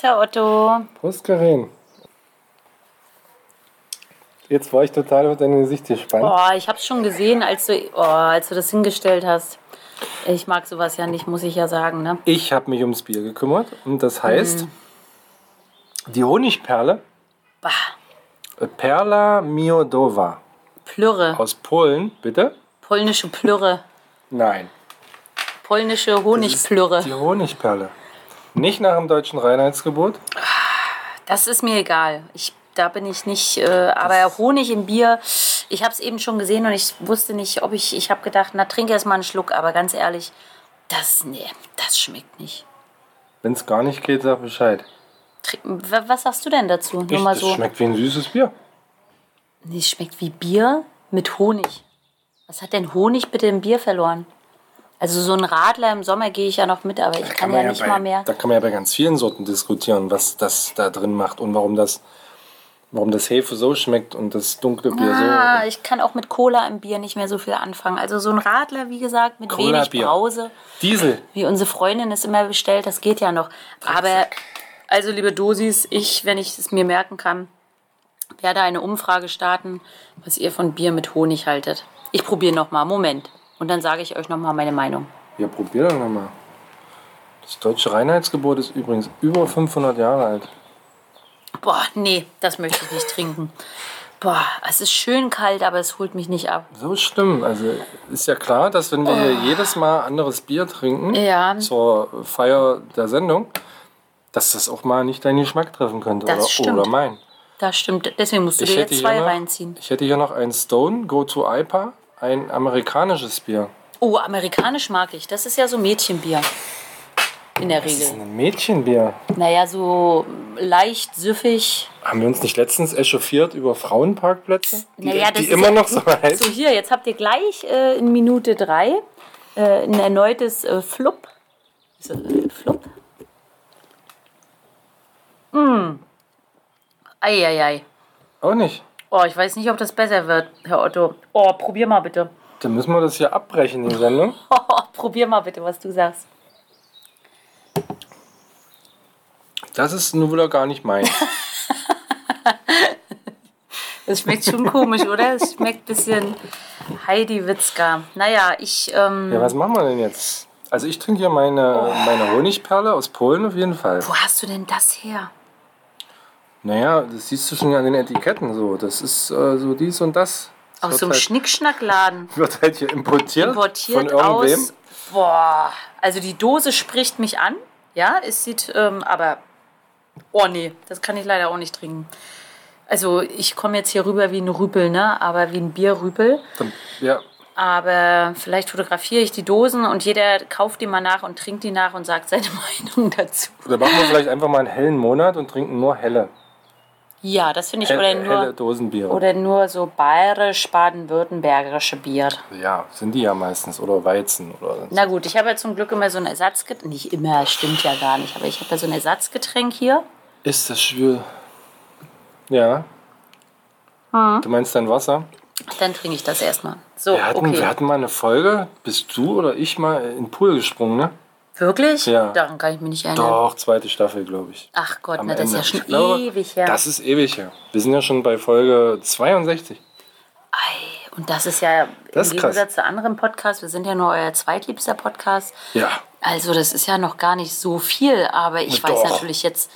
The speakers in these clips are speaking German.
Prost, Herr Otto. Prost, Karin. Jetzt war ich total auf dein Gesicht gespannt. Oh, ich hab's schon gesehen, als du, oh, als du das hingestellt hast. Ich mag sowas ja nicht, muss ich ja sagen. Ne? Ich habe mich ums Bier gekümmert und das heißt, die Honigperle, Bah, Perla Miodowa Plürre. aus Polen, bitte? Polnische Plürre. Nein. Polnische Honigplürre. Die Honigperle. Nicht nach dem deutschen Reinheitsgebot. Das ist mir egal. Ich, da bin ich nicht. Äh, aber Honig im Bier, ich habe es eben schon gesehen und ich wusste nicht, ob ich. Ich habe gedacht, na trink erst mal einen Schluck. Aber ganz ehrlich, das, nee, das schmeckt nicht. Wenn es gar nicht geht, sag Bescheid. Was sagst du denn dazu? Nur Ich, das so. schmeckt wie ein süßes Bier. Nee, es schmeckt wie Bier mit Honig. Was hat denn Honig bitte im Bier verloren? Also so ein Radler im Sommer gehe ich ja noch mit, aber ich kann, ja man nicht bei, mal mehr. Da kann man ja bei ganz vielen Sorten diskutieren, was das da drin macht und warum das, warum das Hefe so schmeckt und das dunkle Bier Ah, so. ich kann auch mit Cola im Bier nicht mehr so viel anfangen. Also so ein Radler, wie gesagt, mit wenig Cola-Bier. Brause, Diesel. wie unsere Freundin es immer bestellt, das geht ja noch. Aber, also liebe Dosis, ich, wenn ich es mir merken kann, werde eine Umfrage starten, was ihr von Bier mit Honig haltet. Ich probiere nochmal, Moment. Und dann sage ich euch nochmal meine Meinung. Ja, probier doch nochmal. Das deutsche Reinheitsgebot ist übrigens über 500 Jahre alt. Boah, nee, das möchte ich nicht trinken. Boah, es ist schön kalt, aber es holt mich nicht ab. So schlimm. Also ist ja klar, dass wenn wir hier jedes Mal anderes Bier trinken Oh. Ja. zur Feier der Sendung, dass das auch mal nicht deinen Geschmack treffen könnte. Das oder, stimmt. oder mein. Das stimmt. Deswegen musst du dir jetzt zwei noch, reinziehen. ich hätte hier noch ein Stone Go to IPA, ein amerikanisches Bier. Oh, amerikanisch mag ich. Das ist ja so Mädchenbier. In der Das ist Regel. ein Mädchenbier. Naja, so leicht süffig. Haben wir uns nicht letztens echauffiert über Frauenparkplätze? Die, Naja, das die ist immer ja- noch so heiß. So, hier, jetzt habt ihr gleich äh, in Minute drei äh, ein erneutes äh, Flupp. Ist das äh, Flupp? Mm. Eieiei. Auch nicht. Oh, ich weiß nicht, ob das besser wird, Herr Otto. Oh, probier mal bitte. Dann müssen wir das hier abbrechen, die Sendung. Oh, probier mal bitte, was du sagst. Das ist nun wieder gar nicht mein. Das schmeckt schon komisch, oder? Es schmeckt ein bisschen Heidi Witzka. Naja, ich. Ähm, Ja, was machen wir denn jetzt? Also ich trinke hier meine, Oh. meine Honigperle aus Polen auf jeden Fall. wo hast du denn das her? Naja, das siehst du schon an den Etiketten so. Das ist äh, so dies und das. Das Aus so einem halt, Schnickschnackladen. wird halt hier importiert, Importiert von irgendwem. aus. Boah. Also die Dose spricht mich an. Ja, es sieht, ähm, aber. Oh nee, das kann ich leider auch nicht trinken. Also ich komme jetzt hier rüber wie ein Rüpel, ne? Aber wie ein Bierrüpel. Ja, Aber vielleicht fotografiere ich die Dosen und jeder kauft die mal nach und trinkt die nach und sagt seine Meinung dazu. oder machen wir vielleicht einfach mal einen hellen Monat und trinken nur helle, Ja, das finde ich. Oder helle nur, Dosenbiere. oder nur so bayerisch-baden-württembergische Bier. ja, sind die ja meistens. Oder Weizen. Oder Na gut, ich habe ja zum Glück immer so ein Ersatzgetränk. Nicht immer, stimmt ja gar nicht. Aber ich habe ja so ein Ersatzgetränk hier. Ist das schwül? Ja. Hm. Du meinst dein Wasser? Dann trinke ich das erstmal. So, Wir hatten, okay. wir hatten mal eine Folge, bist du oder ich mal in den Pool gesprungen, ne? Wirklich? Ja. Daran kann ich mich nicht erinnern. Doch, zweite Staffel, glaube ich. Ach Gott, Am na, das ist ja schon glaube, ewig her. Das ist ewig her. Wir sind ja schon bei Folge 62. Ei, und das ist ja Das im ist krass. Gegensatz zu anderen Podcasts, wir sind ja nur euer zweitliebster Podcast. Ja. Also das ist ja noch gar nicht so viel, aber ich Doch. weiß natürlich jetzt,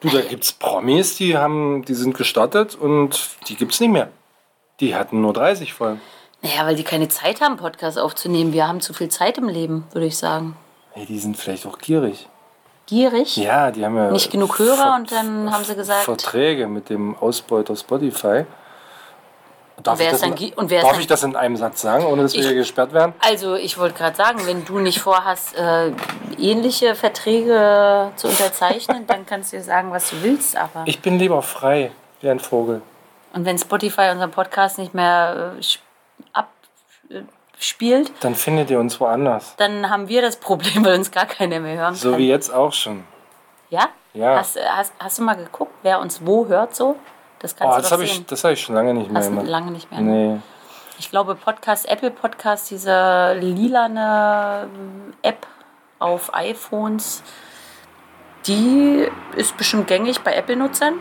Du, da gibt's Promis, die haben, die sind gestartet und die gibt's nicht mehr. Die hatten nur 30 Folgen. naja, weil die keine Zeit haben, Podcasts aufzunehmen. Wir haben zu viel Zeit im Leben, würde ich sagen. Hey, die sind vielleicht auch gierig. Gierig, Ja, die haben ja nicht genug Hörer und dann haben sie gesagt, Verträge mit dem Ausbeuter Spotify. Darf, wer ich das, dann in, darf ich das in einem Satz sagen, ohne dass wir Ich- hier gesperrt werden? Also ich wollte gerade sagen, wenn du nicht vorhast, äh, ähnliche Verträge zu unterzeichnen, dann kannst du dir sagen, was du willst. Aber Ich bin lieber frei, wie ein Vogel. und wenn Spotify unseren Podcast nicht mehr äh, sp- abspielt, Dann findet ihr uns woanders. dann haben wir das Problem, weil uns gar keiner mehr hören So kann. wie jetzt auch schon. ja? Ja. Hast, hast, hast du mal geguckt, wer uns wo hört so? Das kannst Oh, du das habe ich, das hab ich schon lange nicht mehr Hast gemacht. lange nicht mehr. Nee. Ich glaube, Podcast, Apple Podcast, diese lilane ähm, App auf iPhones, Die ist bestimmt gängig bei Apple-Nutzern.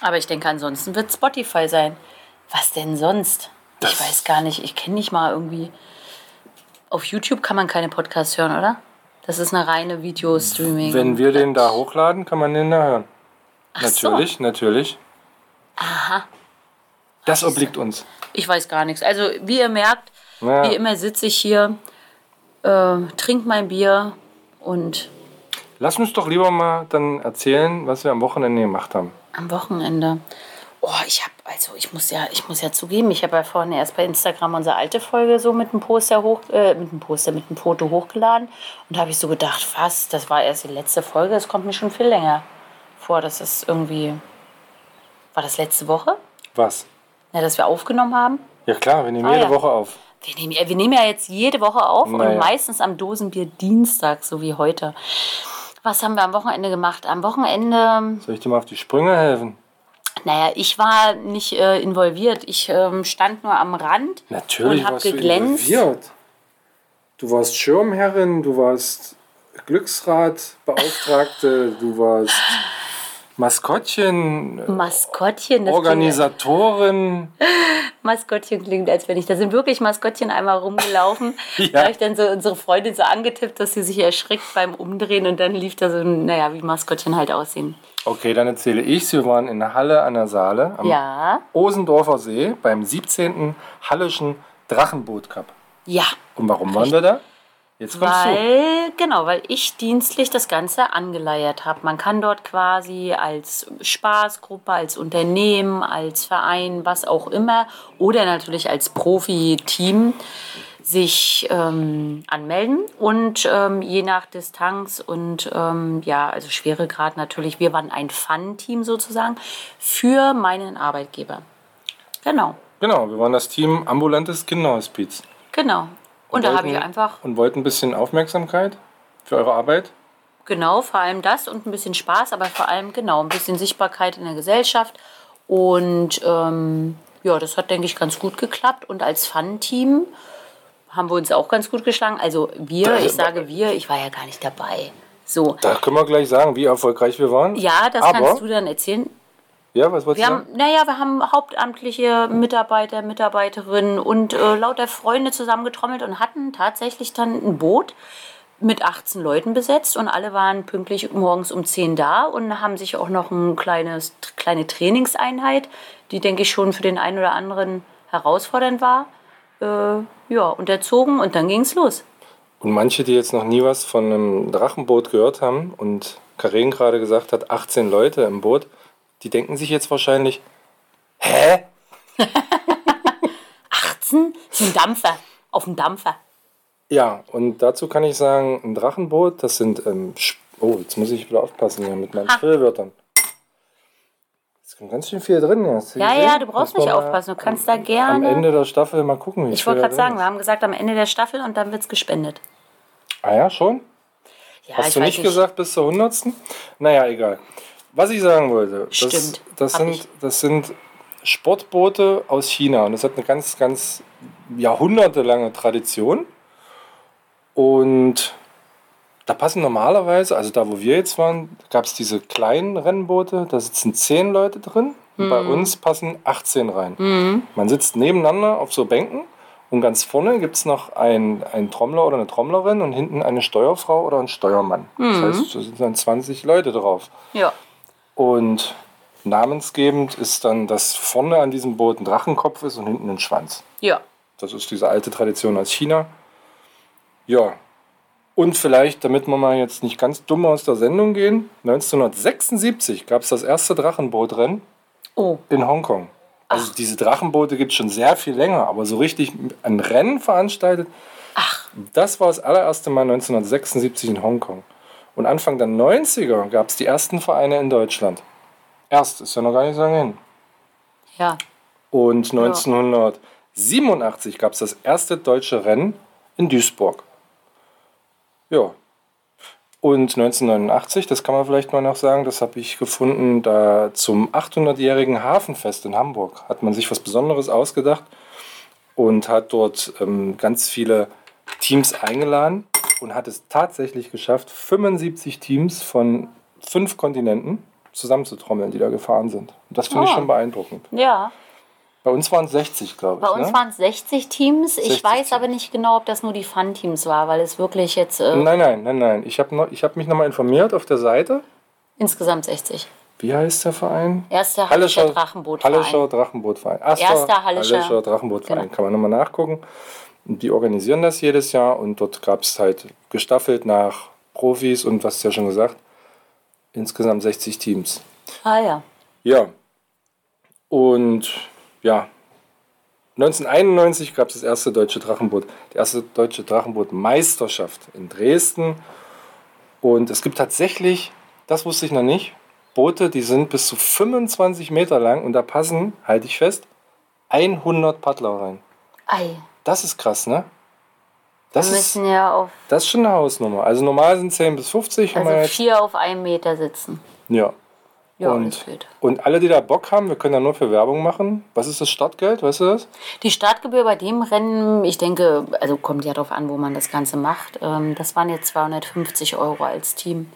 Aber ich denke, ansonsten wird Spotify sein. Was denn sonst? Ich Das- weiß gar nicht. Ich kenne nicht mal irgendwie. Auf YouTube kann man keine Podcasts hören, oder? Das ist eine reine Videostreaming. Wenn wir den da hochladen, kann man den da hören. so. natürlich, natürlich. Aha. Das obliegt uns. Ich weiß gar nichts. Also, wie ihr merkt, Ja. wie immer sitze ich hier, äh, trink mein Bier und Lass uns doch lieber mal dann erzählen, was wir am Wochenende gemacht haben. am Wochenende. Oh, ich habe, also ich muss ja, ich muss ja zugeben, ich habe ja vorhin erst bei Instagram unsere alte Folge so mit einem Poster hoch, äh, mit einem Poster, mit einem Foto hochgeladen. Und da habe ich so gedacht, was, das war erst die letzte Folge, das kommt mir schon viel länger vor. Das ist irgendwie. War das letzte Woche? Was? Ja, dass wir aufgenommen haben? Ja klar, wir nehmen Ah, jede ja. Woche auf. Wir nehmen, ja- wir nehmen ja jetzt jede Woche auf Naja. und meistens am Dosenbier Dienstag, so wie heute. Was haben wir am Wochenende gemacht? Am Wochenende Soll ich dir mal auf die Sprünge helfen? Naja, ich war nicht äh, involviert. Ich ähm, stand nur am Rand Natürlich und habe warst du geglänzt. involviert. Du warst Schirmherrin, du warst Glücksradbeauftragte, du warst Maskottchen, Maskottchen, das Organisatorin. Maskottchen klingt, als wenn ich. Da sind wirklich Maskottchen einmal rumgelaufen. Ja. Da habe ich dann so unsere Freundin so angetippt, dass sie sich erschrickt beim Umdrehen und dann lief da so, naja, wie Maskottchen halt aussehen. Okay, dann erzähle ich. Wir waren in der Halle an der Saale am Ja, Osendorfer See beim 17. Hallischen Drachenboot Cup. ja. Und warum waren wir da? Jetzt kommst du. Weil, genau, weil ich dienstlich das Ganze angeleiert habe. Man kann dort quasi als Spaßgruppe, als Unternehmen, als Verein, was auch immer, oder natürlich als Profi-Team sich ähm, anmelden und ähm, je nach Distanz und ähm, ja, also Schweregrad natürlich, wir waren ein Fun-Team sozusagen für meinen Arbeitgeber. Genau, Genau, wir waren das Team Ambulantes Kinderhospiz. genau. Und da habe ich einfach Und wollten ein bisschen Aufmerksamkeit für eure Arbeit. Genau, vor allem das und ein bisschen Spaß, aber vor allem genau ein bisschen Sichtbarkeit in der Gesellschaft. Und ähm, ja, das hat, denke ich, ganz gut geklappt. Und als Fun-Team haben wir uns auch ganz gut geschlagen. Also wir, ich sage wir, ich war ja gar nicht dabei. So. Da können wir gleich sagen, wie erfolgreich wir waren. Ja, das Aber, kannst du dann erzählen. Ja, was wolltest Wir du haben, naja, wir haben hauptamtliche Mitarbeiter, Mitarbeiterinnen und äh, lauter Freunde zusammengetrommelt und hatten tatsächlich dann ein Boot mit 18 Leuten besetzt und alle waren pünktlich morgens um 10 da und haben sich auch noch eine kleines, kleine Trainingseinheit, die, denke ich, schon für den einen oder anderen herausfordernd war, äh, ja, unterzogen und dann ging es los. Und manche, die jetzt noch nie was von einem Drachenboot gehört haben und Karen gerade gesagt hat, 18 Leute im Boot, die denken sich jetzt wahrscheinlich, hä? 18? So ein Dampfer, auf dem Dampfer. Ja, und dazu kann ich sagen, ein Drachenboot, das sind, ähm, oh, jetzt muss ich wieder aufpassen hier mit meinen Ha. Es kommt ganz schön viel drin. Ja, gesehen? ja, du brauchst nicht aufpassen, du kannst da Am gerne... Ende der Staffel mal gucken, wie Ich wollte gerade sagen, wir haben gesagt am Ende der Staffel und dann wird es gespendet. ist. Ah ja, schon? Ja, Hast du weiß nicht gesagt bis zur hundertsten? Naja, egal. Was ich sagen wollte, das, Stimmt, das, sind, ich. das sind Sportboote aus China und das hat eine ganz, ganz jahrhundertelange Tradition. Und da passen normalerweise, also da wo wir jetzt waren, gab es diese kleinen Rennboote, da sitzen zehn Leute drin. Und bei Mhm. uns passen 18 rein. Man sitzt nebeneinander auf so Bänken und ganz vorne gibt es noch einen, einen Trommler oder eine Trommlerin und hinten eine Steuerfrau oder einen Steuermann. Mhm. Das heißt, da sind dann 20 Leute drauf. Ja. Und namensgebend ist dann, dass vorne an diesem Boot ein Drachenkopf ist und hinten ein Schwanz. Ja. Das ist diese alte Tradition aus China. Ja. Und vielleicht, damit wir mal jetzt nicht ganz dumm aus der Sendung gehen, 1976 gab es das erste Drachenbootrennen Oh, in Hongkong. Also diese Drachenboote gibt es schon sehr viel länger, aber so richtig ein Rennen veranstaltet, ach, das war das allererste Mal 1976 in Hongkong. Und Anfang der 90er gab es die ersten Vereine in Deutschland. Erst, ist ja noch gar nicht so lange hin. ja. Und 1987 gab es das erste deutsche Rennen in Duisburg. Ja. Und 1989, das kann man vielleicht mal noch sagen, das habe ich gefunden, da zum 800-jährigen Hafenfest in Hamburg hat man sich was Besonderes ausgedacht und hat dort ähm, ganz viele Teams eingeladen. und hat es tatsächlich geschafft, 75 Teams von fünf Kontinenten zusammenzutrommeln, die da gefahren sind. Und das finde ich Ah. schon beeindruckend. Ja, Bei uns waren es 60, glaube ich. bei uns ne? waren es 60 Teams. 60 Ich weiß Teams. aber nicht genau, ob das nur die Fun-Teams war, weil es wirklich jetzt äh, Nein, nein, nein, nein. Ich habe hab mich nochmal informiert auf der Seite. insgesamt 60. Wie heißt der Verein? Erster Hallischer Drachenbootverein. Hallischer Drachenbootverein. Erster, Erster Hallischer- Drachenbootverein. Genau. Kann man nochmal nachgucken. Die organisieren das jedes Jahr und dort gab es halt gestaffelt nach Profis und was ja schon gesagt, insgesamt 60 Teams. Ah ja. Ja. Und ja, 1991 gab es das erste deutsche Drachenboot, die erste deutsche Drachenbootmeisterschaft in Dresden. Und es gibt tatsächlich, das wusste ich noch nicht, Boote, die sind bis zu 25 Meter lang und da passen, halte ich fest, 100 Paddler rein. Ei. Das ist krass, ne? Das Wir ist, müssen ja auf das ist schon eine Hausnummer. Also normal sind 10 bis 50. haben wir also jetzt, vier auf einem Meter sitzen. ja. Ja, Und-. Und alle, die da Bock haben, wir können da nur für Werbung machen. Was ist das Startgeld? Weißt du das? Die Startgebühr bei dem Rennen, ich denke, also kommt ja darauf an, wo man das Ganze macht. Ähm, das waren jetzt 250 Euro als Team.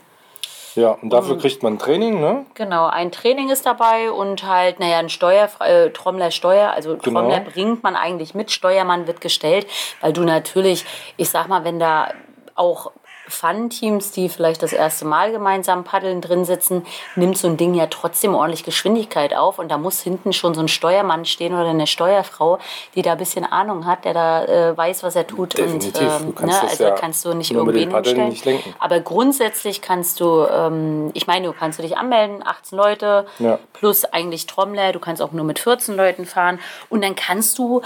Ja, und dafür kriegt man Training, ne? Genau, ein Training ist dabei und halt, naja, ein Steuer, äh, Trommler Steuer, also Genau. Trommler bringt man eigentlich mit, Steuermann wird gestellt, weil du natürlich, ich sag mal, wenn da auch Fun-Teams, die vielleicht das erste Mal gemeinsam paddeln drin sitzen, nimmt so ein Ding ja trotzdem ordentlich Geschwindigkeit auf und da muss hinten schon so ein Steuermann stehen oder eine Steuerfrau, die da ein bisschen Ahnung hat, der da äh, weiß, was er tut. Definitiv. Und, ähm, kannst ne, also ja kannst du nicht Paddeln hinstellen. Aber grundsätzlich kannst du, ähm, ich meine, du kannst du dich anmelden, 18 Leute Ja. plus eigentlich Trommler. Du kannst auch nur mit 14 Leuten fahren. Und dann kannst du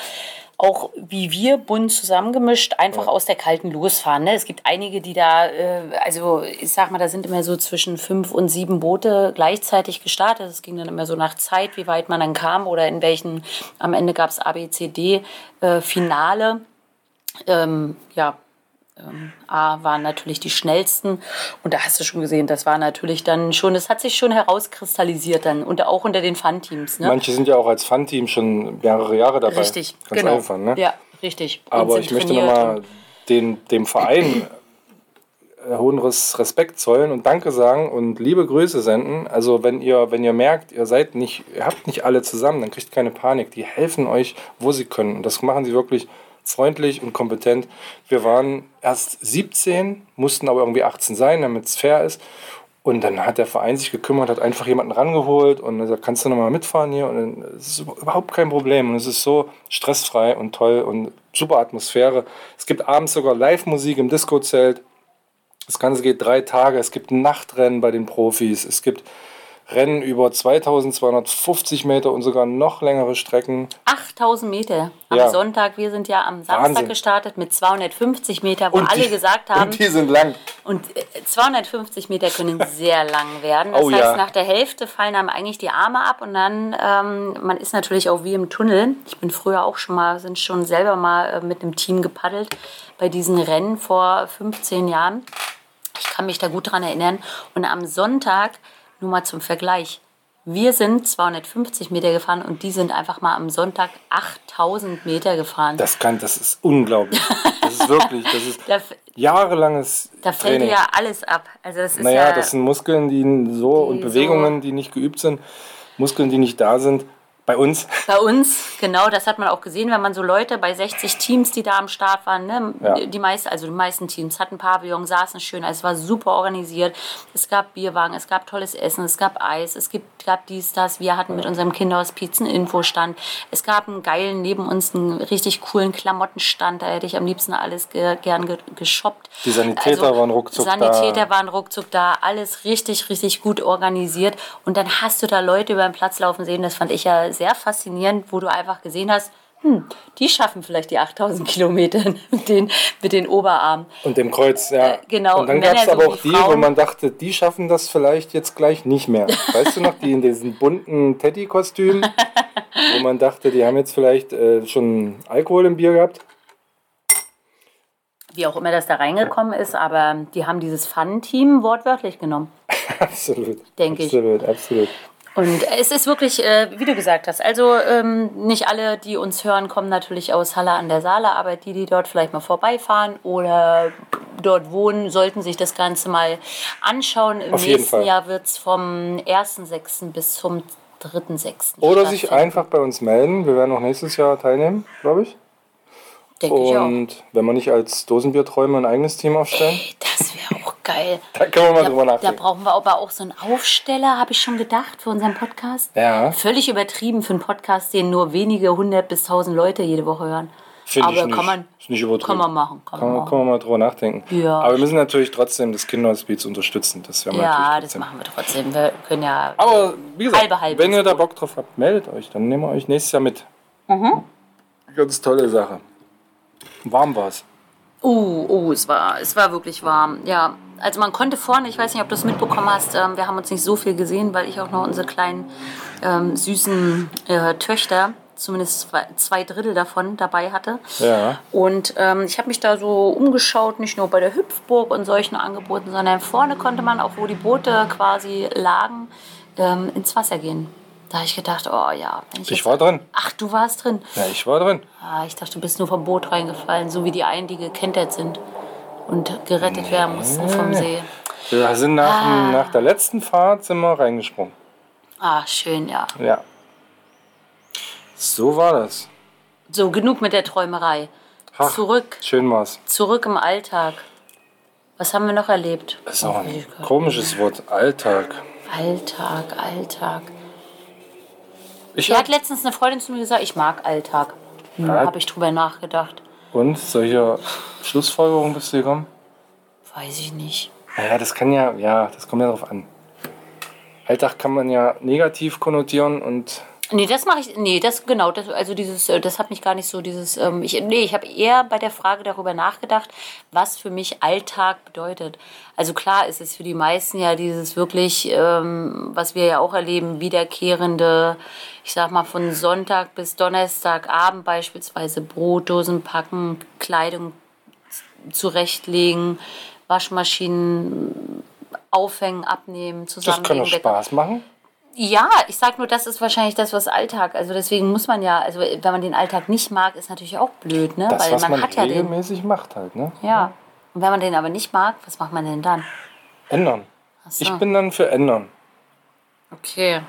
auch wie wir bunt zusammengemischt einfach aus der kalten losfahren. Ne? Es gibt einige, die da, äh, also ich sag mal, da sind immer so zwischen fünf und sieben Boote gleichzeitig gestartet. Es ging dann immer so nach Zeit, wie weit man dann kam oder in welchen, am Ende gab es ABCD äh, Finale. Ähm, ja, ähm, A waren natürlich die schnellsten und da hast du schon gesehen, das war natürlich dann schon, das hat sich schon herauskristallisiert dann und auch unter den Fun-Teams. Ne? Manche sind ja auch als Fun-Team schon mehrere Jahre dabei. Richtig, Ganz genau. einfach, ne? Ja, richtig. Und Aber ich möchte nochmal den, dem Verein äh, hohen Res- Respekt zollen und Danke sagen und liebe Grüße senden. Also wenn ihr, wenn ihr merkt, ihr seid nicht, ihr habt nicht alle zusammen, dann kriegt keine Panik. Die helfen euch, wo sie können. Und das machen sie wirklich freundlich und kompetent. Wir waren erst 17, mussten aber irgendwie 18 sein, damit es fair ist. Und dann hat der Verein sich gekümmert, hat einfach jemanden rangeholt und gesagt, kannst du nochmal mitfahren hier? Und es ist überhaupt kein Problem. Und es ist so stressfrei und toll und super Atmosphäre. Es gibt abends sogar Live-Musik im Disco-Zelt. Das Ganze geht drei Tage. Es gibt Nachtrennen bei den Profis. Es gibt Rennen über 2250 Meter und sogar noch längere Strecken. 8000 Meter am Ja. Sonntag. Wir sind ja am Samstag Wahnsinn. gestartet mit 250 Meter, wo Und alle die- gesagt haben, Und die sind lang. Und äh, 250 Meter können sehr lang werden. Das Oh heißt, ja. nach der Hälfte fallen einem eigentlich die Arme ab und dann, ähm, man ist natürlich auch wie im Tunnel. Ich bin früher auch schon mal, sind schon selber mal äh, mit einem Team gepaddelt bei diesen Rennen vor 15 Jahren. Ich kann mich da gut dran erinnern. Und am Sonntag, nur mal zum Vergleich, wir sind 250 Meter gefahren und die sind einfach mal am Sonntag 8000 Meter gefahren. Das kann, das ist unglaublich. Das ist wirklich, das ist Da, jahrelanges da fällt dir Training. ja alles ab. Also das ist Naja, ja, das sind Muskeln, die so und so- Bewegungen, die nicht geübt sind, Muskeln, die nicht da sind. Bei uns. Bei uns, genau, das hat man auch gesehen, wenn man so Leute bei 60 Teams, die da am Start waren, ne, Ja. die meisten, also die meisten Teams hatten Pavillon, saßen schön, also es war super organisiert. Es gab Bierwagen, es gab tolles Essen, es gab Eis, es gibt, gab dies, das. Wir hatten mit unserem Kinderhospiz einen Infostand. Es gab einen geilen, neben uns einen richtig coolen Klamottenstand, da hätte ich am liebsten alles ge gern ge geshoppt. Die Sanitäter waren ruckzuck da. Sanitäter waren ruckzuck da, alles richtig, richtig gut organisiert. Und dann hast du da Leute über den Platz laufen sehen, das fand ich ja sehr faszinierend, wo du einfach gesehen hast, hm, die schaffen vielleicht die 8000 Kilometer mit den, mit den Oberarmen. Und dem Kreuz, ja. Äh, genau, Und dann gab es aber auch die, wo Frauen. man dachte, die schaffen das vielleicht jetzt gleich nicht mehr. Weißt du noch, die in diesen bunten Teddy-Kostümen, wo man dachte, die haben jetzt vielleicht äh, schon Alkohol im Bier gehabt. Wie auch immer das da reingekommen ist, aber die haben dieses Fun-Team wortwörtlich genommen. Absolut. Denke ich. absolut, Absolut, Und es ist wirklich, äh, wie du gesagt hast, also ähm, nicht alle, die uns hören, kommen natürlich aus Halle an der Saale, aber die, die dort vielleicht mal vorbeifahren oder dort wohnen, sollten sich das Ganze mal anschauen. Im Auf nächsten. Jahr wird es vom 1.6. bis zum 3.6. Oder sich einfach bei uns melden. Wir werden auch nächstes Jahr teilnehmen, glaube ich. Denke ich auch. Und wenn wir nicht als Dosenbierträume ein eigenes Team aufstellen, Das wäre geil. da können wir mal Da, drüber da nachdenken. brauchen wir aber auch so einen Aufsteller, habe ich schon gedacht, für unseren Podcast. Ja, Völlig übertrieben für einen Podcast, den nur wenige hundert bis tausend Leute jede Woche hören. finde ich aber nicht. kann man, ist nicht übertrieben. kann man machen. Kann Kann, man machen. kann man mal drüber nachdenken. Ja. Aber wir müssen natürlich trotzdem das Kinderhospiz unterstützen. Das werden wir Ja, das machen wir trotzdem. Wir können ja. Aber wie gesagt, Halbe, halbe wenn ihr da Bock drauf habt, meldet euch. Dann nehmen wir euch nächstes Jahr mit. Mhm. Ganz tolle Sache. Warm war es. Uh, uh, es war, es war wirklich warm. Ja, also man konnte vorne, ich weiß nicht, ob du es mitbekommen hast, ähm, wir haben uns nicht so viel gesehen, weil ich auch noch unsere kleinen ähm, süßen äh, Töchter, zumindest zwei, zwei Drittel davon dabei hatte. Ja. Und ähm, ich habe mich da so umgeschaut, nicht nur bei der Hüpfburg und solchen Angeboten, sondern vorne konnte man, auch wo die Boote quasi lagen, ähm, ins Wasser gehen. Da habe ich gedacht, oh ja. Wenn ich Ich war drin. Ach, du warst drin. Ja, ich war drin. Ah, ich dachte, du bist nur vom Boot reingefallen, so wie die einen, die gekentert sind und gerettet werden mussten vom See. Wir sind nach, Ah. nach der letzten Fahrt sind wir reingesprungen. Ah, schön, ja. Ja. So war das. So, genug mit der Träumerei. Ach, Zurück, Schön war's. zurück im Alltag. Was haben wir noch erlebt? Das ist auch ein komisches Wort. Alltag. Alltag, Alltag. Ich hab, hat letztens eine Freundin zu mir gesagt, ich mag Alltag. Hm, Ja. Habe ich drüber nachgedacht. Und solche Schlussfolgerungen bist du gekommen? Weiß ich nicht. Naja, das kann ja, ja, das kommt ja darauf an. Alltag kann man ja negativ konnotieren und Nee, das mache ich. Nee, das genau. Das, also dieses, äh, das hat mich gar nicht so dieses. Ähm, ich, nee, ich habe eher bei der Frage darüber nachgedacht, was für mich Alltag bedeutet. Also klar ist es für die meisten ja dieses wirklich, ähm, was wir ja auch erleben, wiederkehrende, ich sag mal von Sonntag bis Donnerstagabend beispielsweise Brotdosen packen, Kleidung zurechtlegen, Waschmaschinen aufhängen, abnehmen, das kann zusammenlegen. doch Spaß machen. Ja, ich sag nur, das ist wahrscheinlich das, was Alltag. Also deswegen muss man ja, also wenn man den Alltag nicht mag, ist natürlich auch blöd, ne? Das, Weil was man, man, hat ja den. regelmäßig macht halt, ne? Ja. Und wenn man den aber nicht mag, was macht man denn dann? Ändern. so. Ich bin dann für ändern. Okay.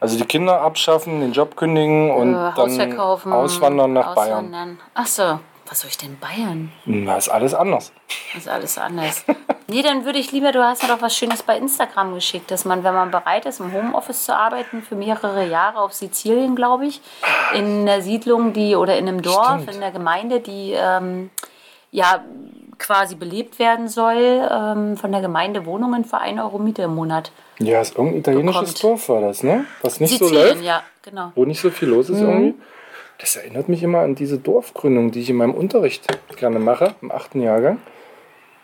Also die Kinder abschaffen, den Job kündigen und Äh, dann auswandern nach Bayern. Ach so. Was soll ich denn Bayern? Na, ist alles anders. Das ist alles anders. nee, dann würde ich lieber, du hast mir doch was Schönes bei Instagram geschickt, dass man, wenn man bereit ist, im Homeoffice zu arbeiten, für mehrere Jahre auf Sizilien, glaube ich, in einer Siedlung, die oder in einem Dorf, Stimmt. in einer Gemeinde, die ähm, ja quasi belebt werden soll, ähm, von der Gemeinde Wohnungen für 1 Euro Miete im Monat. Ja, ist irgendein italienisches Bekommt. Dorf war das, ne? Was nicht so Sizilien, läuft, ja, genau. wo nicht so viel los ist irgendwie. Das erinnert mich immer an diese Dorfgründung, die ich in meinem Unterricht gerne mache, im achten Jahrgang.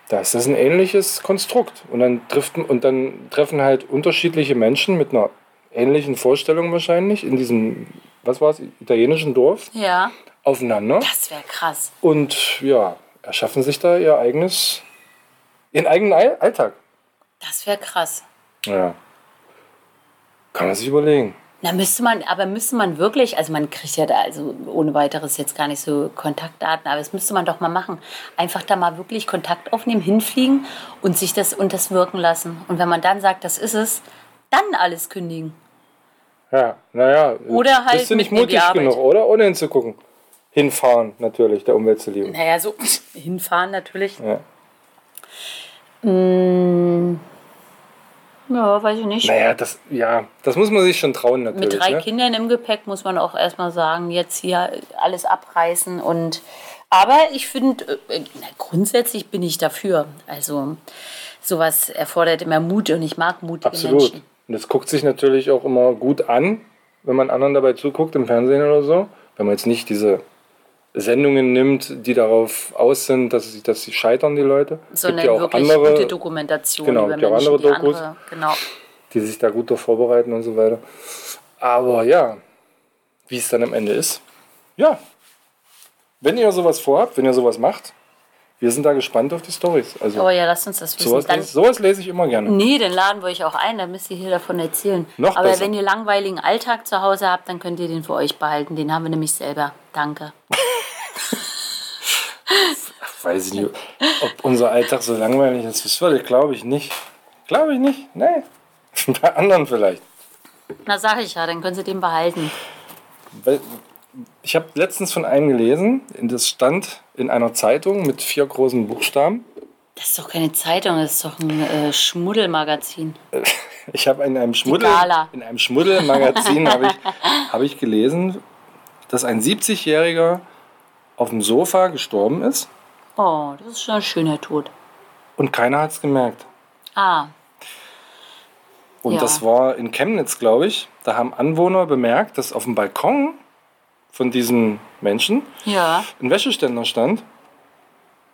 Da ist das ein ähnliches Konstrukt. Und dann, trifft, und dann treffen halt unterschiedliche Menschen mit einer ähnlichen Vorstellung wahrscheinlich in diesem, was war es, italienischen Dorf Ja, aufeinander. das wäre krass. Und ja, erschaffen sich da ihr eigenes, ihren eigenen All- Alltag. Das wäre krass. Ja. Kann man sich überlegen. Na, müsste man, aber müsste man wirklich, also man kriegt ja da also ohne weiteres jetzt gar nicht so Kontaktdaten, aber das müsste man doch mal machen. Einfach da mal wirklich Kontakt aufnehmen, hinfliegen und sich das und das wirken lassen. Und wenn man dann sagt, das ist es, dann alles kündigen. Ja, naja. Oder halt Bist du nicht mutig genug, oder? Ohne hinzugucken. Hinfahren, natürlich, der Umwelt zu lieben. Naja, so hinfahren natürlich. Ja. Ja, weiß ich nicht. Naja, das, ja, das muss man sich schon trauen, natürlich. Mit drei ne? Kindern im Gepäck muss man auch erstmal sagen, jetzt hier alles abreißen und aber ich finde, äh, na, grundsätzlich bin ich dafür. Also sowas erfordert immer Mut und ich mag mutige Absolut. Menschen. Und das guckt sich natürlich auch immer gut an, wenn man anderen dabei zuguckt, im Fernsehen oder so. Wenn man jetzt nicht diese Sendungen nimmt, die darauf aus sind, dass sie, dass sie scheitern, die Leute. Sondern gibt ja auch wirklich andere, gute Dokumentation Genau, über gibt ja auch Menschen, andere die Dokus. andere, genau. die sich da gut darauf vorbereiten und so weiter. Aber ja, wie es dann am Ende ist, ja. Wenn ihr sowas vorhabt, wenn ihr sowas macht, wir sind da gespannt auf die Stories. Also Aber ja, lasst uns das wissen. sowas, Dann, lese, sowas lese ich immer gerne. nee, dann laden wir euch auch ein, dann müsst ihr hier davon erzählen. Noch Aber besser. wenn ihr langweiligen Alltag zu Hause habt, dann könnt ihr den für euch behalten. Den haben wir nämlich selber. Danke. weiß nicht, ob unser Alltag so langweilig ist. Das würde, glaube ich nicht. Glaube ich nicht. Nee. Bei anderen vielleicht. Na, sag ich ja, dann können Sie den behalten. Ich habe letztens von einem gelesen, das stand in einer Zeitung mit vier großen Buchstaben. Das ist doch keine Zeitung, das ist doch ein äh, Schmuddelmagazin. Ich habe in einem Schmuddel, Gala. in einem Schmuddelmagazin habe ich, hab ich gelesen, dass ein 70-Jähriger auf dem Sofa gestorben ist Oh, das ist schon ein schöner Tod. und keiner hat es gemerkt. Ah, Und Ja. das war in Chemnitz, glaube ich. Da haben Anwohner bemerkt, dass auf dem Balkon von diesem Menschen ja. ein Wäscheständer stand.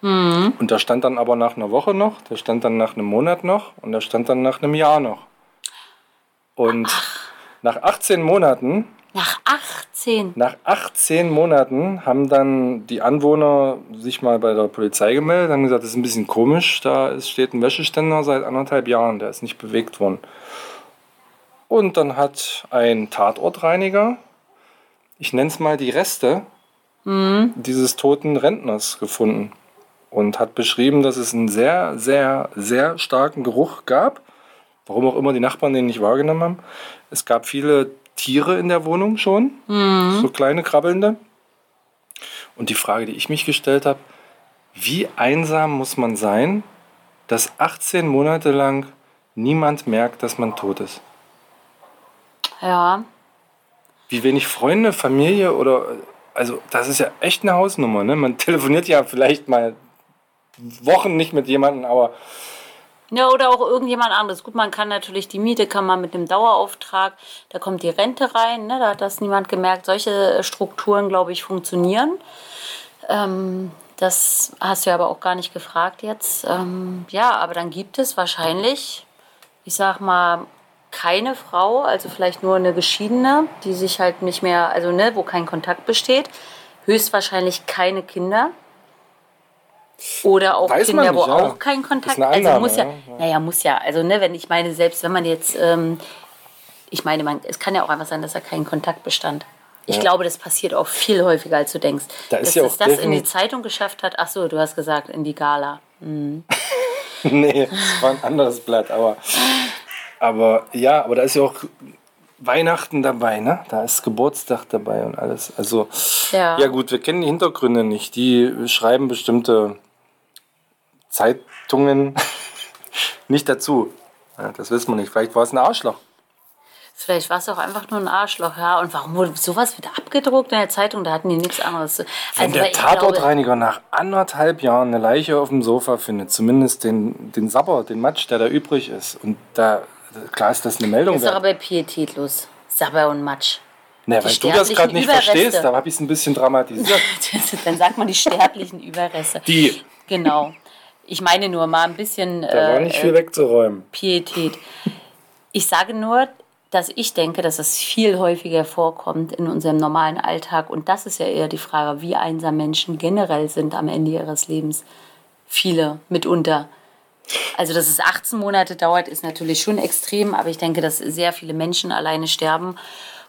Mhm. Und der stand dann aber nach einer Woche noch, der stand dann nach einem Monat noch und der stand dann nach einem Jahr noch. Und nach 18 Monaten, Nach 18. nach 18 Monaten haben dann die Anwohner sich mal bei der Polizei gemeldet, haben gesagt, das ist ein bisschen komisch, da steht ein Wäscheständer seit anderthalb Jahren, der ist nicht bewegt worden. Und dann hat ein Tatortreiniger, ich nenne es mal die Reste dieses toten Rentners gefunden und hat beschrieben, dass es einen sehr, sehr, sehr starken Geruch gab. Warum auch immer die Nachbarn den nicht wahrgenommen haben. Es gab viele Tiere in der Wohnung schon, so kleine krabbelnde. Und die Frage, die ich mich gestellt habe, wie einsam muss man sein, dass 18 Monate lang niemand merkt, dass man tot ist? Ja. Wie wenig Freunde, Familie oder. Also, das ist ja echt eine Hausnummer. Ne? Man telefoniert ja vielleicht mal Wochen nicht mit jemandem, aber Ja, oder auch irgendjemand anderes. Gut, man kann natürlich die Miete, kann man mit einem Dauerauftrag, da kommt die Rente rein, ne, da hat das niemand gemerkt. Solche Strukturen, glaube ich, funktionieren. Ähm, das hast du aber auch gar nicht gefragt jetzt. Ähm, ja, aber dann gibt es wahrscheinlich, ich sag mal, keine Frau, also vielleicht nur eine Geschiedene, die sich halt nicht mehr, also ne, wo kein Kontakt besteht. Höchstwahrscheinlich keine Kinder. Oder auch Weiß Kinder, wo nicht, ja. auch kein Kontakt. eine also Annahme, muss ja, ja. naja, muss ja. Also ne, wenn ich meine, selbst wenn man jetzt, ähm, ich meine, man, es kann ja auch einfach sein, dass da kein Kontakt bestand. Ich Ja. glaube, das passiert auch viel häufiger, als du denkst. Da ist dass ja es das in die Zeitung geschafft hat. Ach so, du hast gesagt, in die Gala. nee, das war ein anderes Blatt. Aber, aber ja, aber da ist ja auch Weihnachten dabei, ne? Da ist Geburtstag dabei und alles. Also, Ja. ja gut, wir kennen die Hintergründe nicht. Die schreiben bestimmte Zeitungen nicht dazu. Ja, das wissen wir nicht. Vielleicht war es ein Arschloch. Vielleicht war es auch einfach nur ein Arschloch, ja. Und warum wurde sowas wieder abgedruckt in der Zeitung? Da hatten die nichts anderes. zu- Wenn Also, der Tatortreiniger nach anderthalb Jahren eine Leiche auf dem Sofa findet, zumindest den, den Sabber, den Matsch, der da übrig ist, und da, klar ist das eine Meldung ist doch wert. aber pietätlos. Sabber und Matsch. Die weil du das gerade nicht Überreste. verstehst, da habe ich es ein bisschen dramatisiert. Dann sagt man die sterblichen Überreste. Die, Genau. Ich meine nur mal ein bisschen da war äh, nicht viel wegzuräumen. Pietät. Ich sage nur, dass ich denke, dass es viel häufiger vorkommt in unserem normalen Alltag. Und das ist ja eher die Frage, wie einsam Menschen generell sind am Ende ihres Lebens. Viele mitunter. Also, dass es 18 Monate dauert, ist natürlich schon extrem, aber ich denke, dass sehr viele Menschen alleine sterben.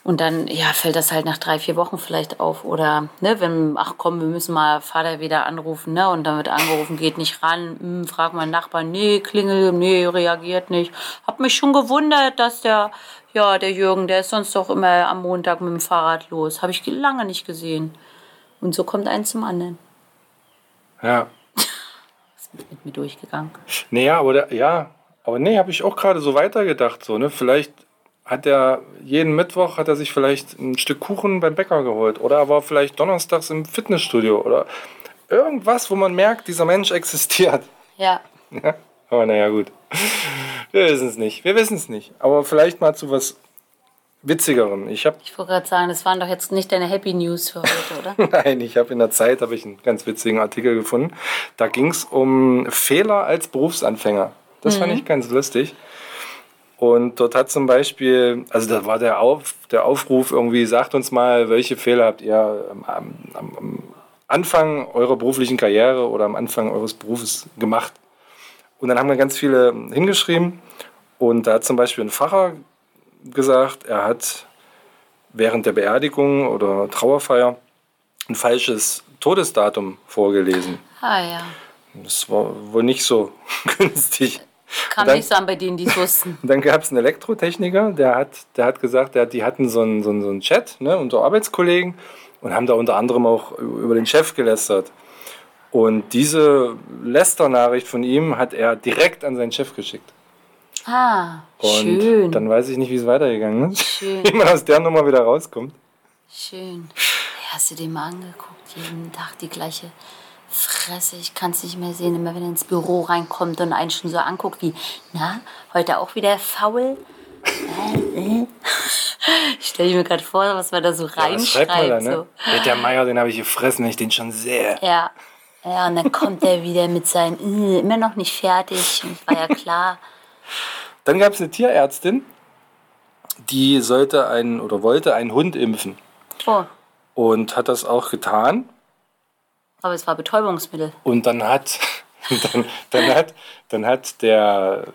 Und dann ja, fällt das halt nach drei, vier Wochen vielleicht auf. Oder ne, wenn, ach komm, wir müssen mal Vater wieder anrufen, ne? Und dann wird angerufen, geht nicht ran, hm, frag mal Nachbarn, nee, klingel, nee, reagiert nicht. Hab mich schon gewundert, dass der, ja, der Jürgen, der ist sonst doch immer am Montag mit dem Fahrrad los. Habe ich lange nicht gesehen. Und so kommt eins zum anderen. Ja. Mit mir durchgegangen. Naja, aber der, ja, aber nee, habe ich auch gerade so weitergedacht. So, ne? Vielleicht hat er jeden Mittwoch hat er sich vielleicht ein Stück Kuchen beim Bäcker geholt. Oder er war vielleicht donnerstags im Fitnessstudio. Oder irgendwas, wo man merkt, dieser Mensch existiert. Ja. Ja, aber naja, gut. Wir wissen es nicht. Wir wissen es nicht. Aber vielleicht mal zu was Witzigerem. Ich habe, Ich wollte gerade sagen, das waren doch jetzt nicht deine Happy News für heute, oder? nein, ich habe in der Zeit ich einen ganz witzigen Artikel gefunden. Da ging es um Fehler als Berufsanfänger. Das fand ich ganz lustig. Und dort hat zum Beispiel, also da war der, Auf, der Aufruf irgendwie, sagt uns mal, welche Fehler habt ihr am, am, am Anfang eurer beruflichen Karriere oder am Anfang eures Berufes gemacht? Und dann haben wir ganz viele hingeschrieben. Und da hat zum Beispiel ein Pfarrer gesagt, er hat während der Beerdigung oder Trauerfeier ein falsches Todesdatum vorgelesen. Ah ja. Das war wohl nicht so günstig. Kam dann- nicht so an bei denen, die es wussten. Dann gab es einen Elektrotechniker, der hat, der hat gesagt, der, die hatten so einen, so einen, so einen Chat ne, unter Arbeitskollegen und haben da unter anderem auch über den Chef gelästert. Und diese Lästernachricht von ihm hat er direkt an seinen Chef geschickt. Ah, Und schön. dann weiß ich nicht, wie es weitergegangen ist. Schön. Wie man aus der Nummer wieder rauskommt. Schön. Hast du den mal angeguckt? Jeden Tag die gleiche Fresse. Ich kann es nicht mehr sehen, immer wenn er ins Büro reinkommt und einen schon so anguckt wie, na, heute auch wieder faul? Äh, äh. Ich stelle mir gerade vor, was man da so Was schreibt man reinschreibt. da, ne? so. Ja, Der Meier, den habe ich gefressen, wenn ich den schon sehe. Ja. Ja, und dann kommt er wieder mit seinem, äh, immer noch nicht fertig. War ja klar. Dann gab es eine Tierärztin, die sollte einen oder wollte einen Hund impfen. Oh, Und hat das auch getan. Aber es war Betäubungsmittel. Und dann hat, dann, dann hat, dann hat der,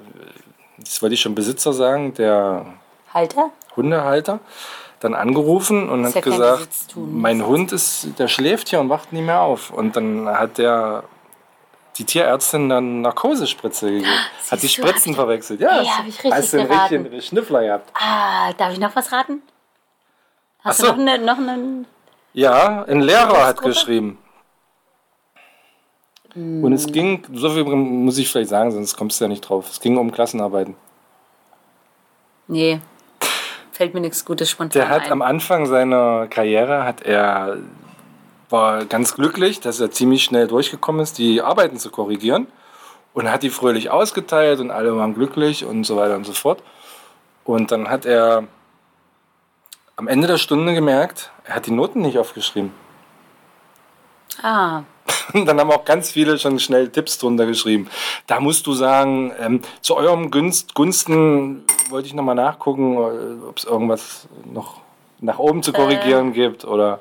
das wollte ich schon Besitzer sagen, der Halter? Hundehalter, dann angerufen und hat ja gesagt, mein Hund ist, der schläft hier und wacht nie mehr auf. Und dann hat der die Tierärztin dann Narkosespritze gegeben. hat die Siehst du, Spritzen ich- verwechselt. Ja, Ey, hab ich richtig hast du einen geraten. richtigen Schnüffler gehabt. Ah, darf ich noch was raten? Hast so. du noch, eine, noch einen Ja, ein Lehrer hat geschrieben. Mm. Und es ging, so viel muss ich vielleicht sagen, sonst kommst du ja nicht drauf. Es ging um Klassenarbeiten. Nee. Fällt mir nichts Gutes spontan Der hat ein. am Anfang seiner Karriere hat er war ganz glücklich, dass er ziemlich schnell durchgekommen ist, die Arbeiten zu korrigieren und hat die fröhlich ausgeteilt und alle waren glücklich und so weiter und so fort. Und dann hat er am Ende der Stunde gemerkt, er hat die Noten nicht aufgeschrieben. ah, Und dann haben auch ganz viele schon schnell Tipps drunter geschrieben. Da musst du sagen, ähm, zu eurem Gunst, Gunsten wollte ich nochmal nachgucken, ob es irgendwas noch nach oben zu korrigieren gibt oder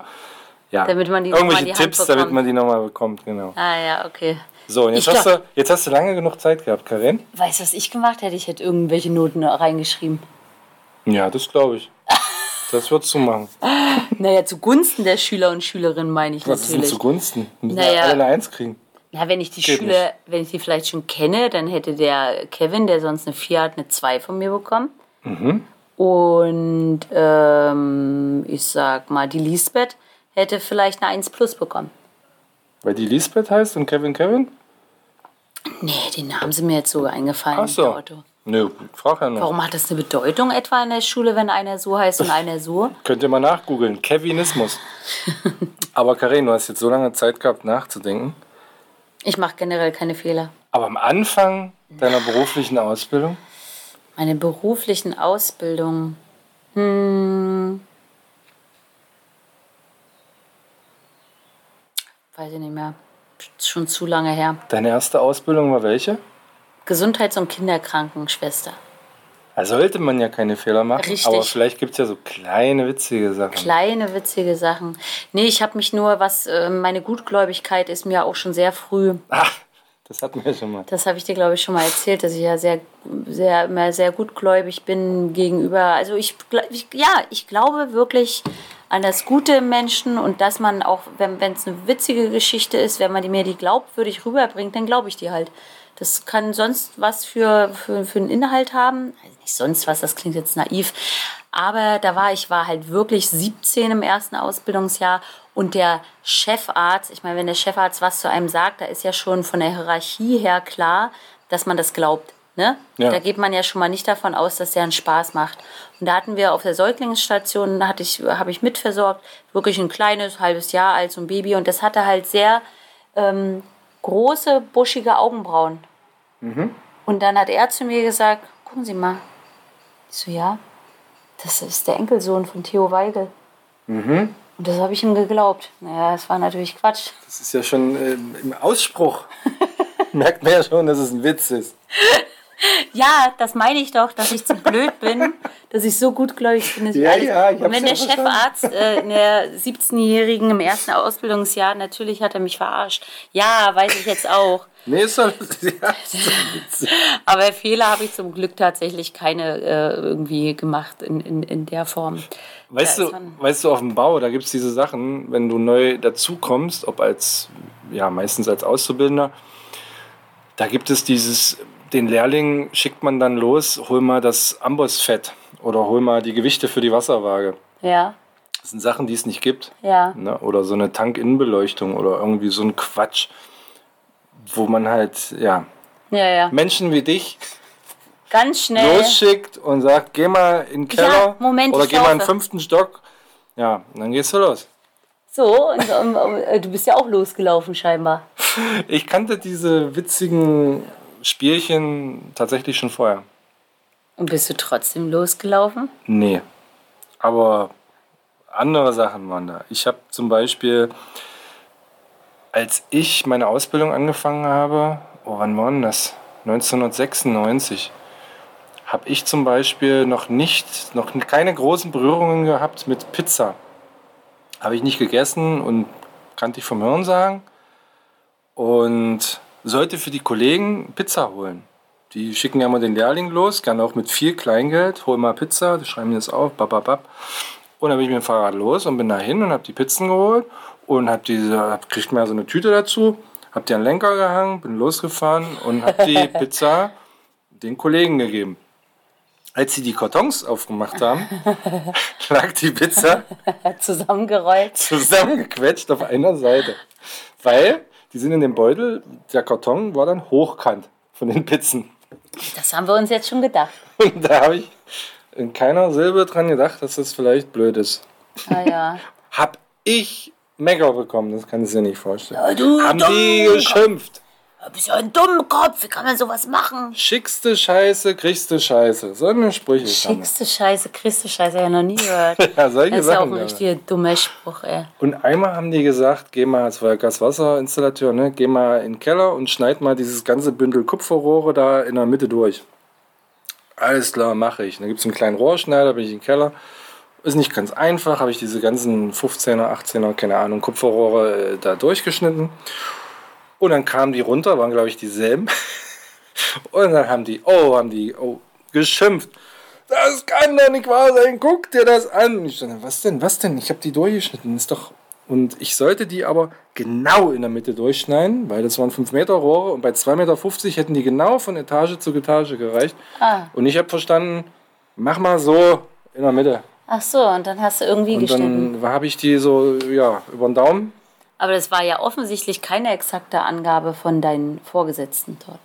ja, Äh. Damit man die noch mal irgendwelche die Hand Tipps, damit bekommt. man die nochmal bekommt. Genau. ah ja, okay. So, und jetzt Ich hast, glaub- du, jetzt hast du lange genug Zeit gehabt, Karin. Weißt du, was ich gemacht hätte? Ich hätte irgendwelche Noten reingeschrieben. Ja, das glaube ich. Das würdest du machen. Naja, zugunsten der Schüler und Schülerinnen meine ich Was ist denn natürlich. zugunsten? Müssen Naja. alle eine Eins kriegen. Ja, wenn ich die Geht Schüler, wenn ich die vielleicht schon kenne, dann hätte der Kevin, der sonst eine 4 hat, eine 2 von mir bekommen. Mhm. Und ähm, ich sag mal, die Lisbeth hätte vielleicht eine 1 plus bekommen. Weil die Lisbeth heißt und Kevin Kevin? Nee, den haben sie mir jetzt so eingefallen. Ach so. Nö, frag ja noch. Warum hat das eine Bedeutung etwa in der Schule, wenn einer so heißt und einer so? Könnt ihr mal nachgoogeln. Kevinismus. Aber Karin, du hast jetzt so lange Zeit gehabt, nachzudenken. Ich mache generell keine Fehler. Aber am Anfang deiner beruflichen Ausbildung? Meine beruflichen Ausbildung. Hm. Weiß ich nicht mehr. Schon zu lange her. Deine erste Ausbildung war welche? Gesundheits- und Kinderkrankenschwester. Da sollte man ja keine Fehler machen. Richtig. Aber vielleicht gibt es ja so kleine, witzige Sachen. Kleine, witzige Sachen. Nee, ich habe mich nur, was äh, meine Gutgläubigkeit ist mir auch schon sehr früh. Ach, das hatten wir schon mal. Das habe ich dir, glaube ich, schon mal erzählt, dass ich ja sehr, sehr, immer sehr gutgläubig bin gegenüber. Also ich, ich ja, ich glaube wirklich an das Gute im Menschen und dass man auch, wenn es eine witzige Geschichte ist, wenn man die mir die glaubwürdig rüberbringt, dann glaube ich die halt. Das kann sonst was für, für, für einen Inhalt haben. Also nicht sonst was, das klingt jetzt naiv. Aber da war ich war halt wirklich 17 im ersten Ausbildungsjahr und der Chefarzt, ich meine, wenn der Chefarzt was zu einem sagt, da ist ja schon von der Hierarchie her klar, dass man das glaubt. Ne? Ja. Da geht man ja schon mal nicht davon aus, dass der einen Spaß macht. Und da hatten wir auf der Säuglingsstation, da hatte ich, habe ich mitversorgt, wirklich ein kleines, halbes Jahr alt, so ein Baby. Und das hatte halt sehr ähm, große, buschige Augenbrauen. Und dann hat er zu mir gesagt, gucken Sie mal. Ich so, ja, das ist der Enkelsohn von Theo Weigel. Und das habe ich ihm geglaubt. Naja, das war natürlich Quatsch. Das ist ja schon ähm, im Ausspruch. Merkt man ja schon, dass es ein Witz ist. Ja, das meine ich doch, dass ich zu blöd bin, dass ich so gutgläubig bin. Dass ich Ja, alles, ja, ich und wenn ja der verstanden. Chefarzt äh, in der 17-Jährigen im ersten Ausbildungsjahr, natürlich hat er mich verarscht. Ja, weiß ich jetzt auch. Nee, ist doch, ja, ist. Aber Fehler habe ich zum Glück tatsächlich keine äh, irgendwie gemacht in, in, in der Form. Weißt Da du, weißt du, auf dem Bau, da gibt es diese Sachen, wenn du neu dazukommst, ob als, ja, meistens als Auszubildender, da gibt es dieses, den Lehrling schickt man dann los, hol mal das Ambossfett oder hol mal die Gewichte für die Wasserwaage. Ja, Das sind Sachen, die es nicht gibt. ja. Ne? Oder so eine Tankinnenbeleuchtung oder irgendwie so ein Quatsch, wo man halt, ja, Ja, ja. Menschen wie dich Ganz schnell. losschickt und sagt, geh mal in den Ja, Keller Moment, oder geh mal in den laufe. fünften Stock. Ja, und dann gehst du los. So, und, um, um, äh, du bist ja auch losgelaufen scheinbar. Ich kannte diese witzigen Spielchen tatsächlich schon vorher. Und bist du trotzdem losgelaufen? Nee. Aber andere Sachen waren da. Ich habe zum Beispiel, als ich meine Ausbildung angefangen habe, oh, wann war denn das? 1996. Habe ich zum Beispiel noch nicht, noch keine großen Berührungen gehabt mit Pizza. Habe ich nicht gegessen und kannte ich vom Hören sagen. Und sollte für die Kollegen Pizza holen. Die schicken ja mal den Lehrling los, gerne auch mit viel Kleingeld. Hol mal Pizza, die schreiben mir das auf, bababab. Und dann bin ich mit dem Fahrrad los und bin da hin und habe die Pizzen geholt und habe diese, hab, kriegt mir so eine Tüte dazu, habe die an den Lenker gehangen, bin losgefahren und habe die Pizza den Kollegen gegeben. Als sie die Kartons aufgemacht haben, lag die Pizza Zusammengerollt. zusammengequetscht auf einer Seite. Weil die sind in dem Beutel, der Karton war dann hochkant von den Pizzen. Das haben wir uns jetzt schon gedacht. Und da habe ich in keiner Silbe dran gedacht, dass das vielleicht blöd ist. Ah ja. Hab ich Mecker bekommen, das kann ich dir nicht vorstellen. Ja, du Haben die geschimpft. Du bist ja ein dummer Kopf, wie kann man sowas machen? Schickste Scheiße, kriegste Scheiße. So eine Sprüche. Schickste Scheiße, Christe Scheiße, ja noch nie gehört. Ja, solche Das ist ja auch Sachen. ein richtiger dummer Spruch, ey. Und einmal haben die gesagt, geh mal, es war ja Gaswasserinstallateur, ne, geh mal in den Keller und schneid mal dieses ganze Bündel Kupferrohre da in der Mitte durch. Alles klar, mache ich. Dann gibt es einen kleinen Rohrschneider, bin ich in den Keller. Ist nicht ganz einfach, habe ich diese ganzen 15er, 18er, keine Ahnung, Kupferrohre äh, da durchgeschnitten. Und dann kamen die runter, waren glaube ich dieselben. Und dann haben die, oh, haben die, oh, geschimpft. Das kann doch nicht wahr sein, guck dir das an. Und ich dachte, was denn, was denn? Ich habe die durchgeschnitten, ist doch. Und ich sollte die aber genau in der Mitte durchschneiden, weil das waren 5 Meter Rohre und bei 2,50 Meter hätten die genau von Etage zu Etage gereicht. Ah. Und ich habe verstanden, mach mal so in der Mitte. Ach so, und dann hast du irgendwie Und geschnitten. dann habe ich die so, ja, über den Daumen. Aber das war ja offensichtlich keine exakte Angabe von deinen Vorgesetzten dort.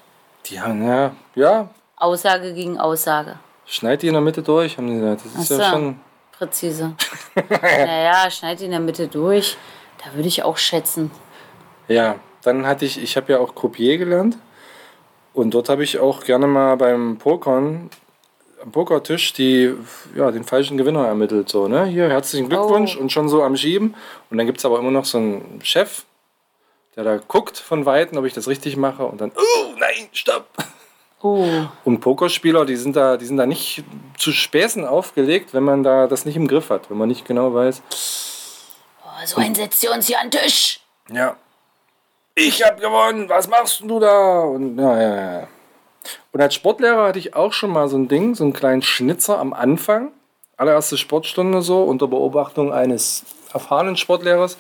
Die haben, ja, ja, Aussage gegen Aussage. schneid die in der Mitte durch, haben die gesagt. Das ist Ach ja schon. Präzise. naja, schneid die in der Mitte durch. Da würde ich auch schätzen. Ja, dann hatte ich, ich habe ja auch Croupier gelernt. Und dort habe ich auch gerne mal beim Pokern am Pokertisch die, ja, den falschen Gewinner ermittelt. So, ne? Hier, herzlichen Glückwunsch Oh. und schon so am Schieben. Und dann gibt es aber immer noch so einen Chef, der da guckt von Weitem, ob ich das richtig mache. Und dann, oh nein, stopp! Oh, Und Pokerspieler, die sind da, die sind da nicht zu Späßen aufgelegt, wenn man da das nicht im Griff hat, wenn man nicht genau weiß, oh so ein setzt ihr uns hier an den Tisch. Ja. Ich hab gewonnen, was machst du da? Und ja, ja, ja. Und als Sportlehrer hatte ich auch schon mal so ein Ding, so einen kleinen Schnitzer am Anfang. Allererste Sportstunde so, unter Beobachtung eines erfahrenen Sportlehrers.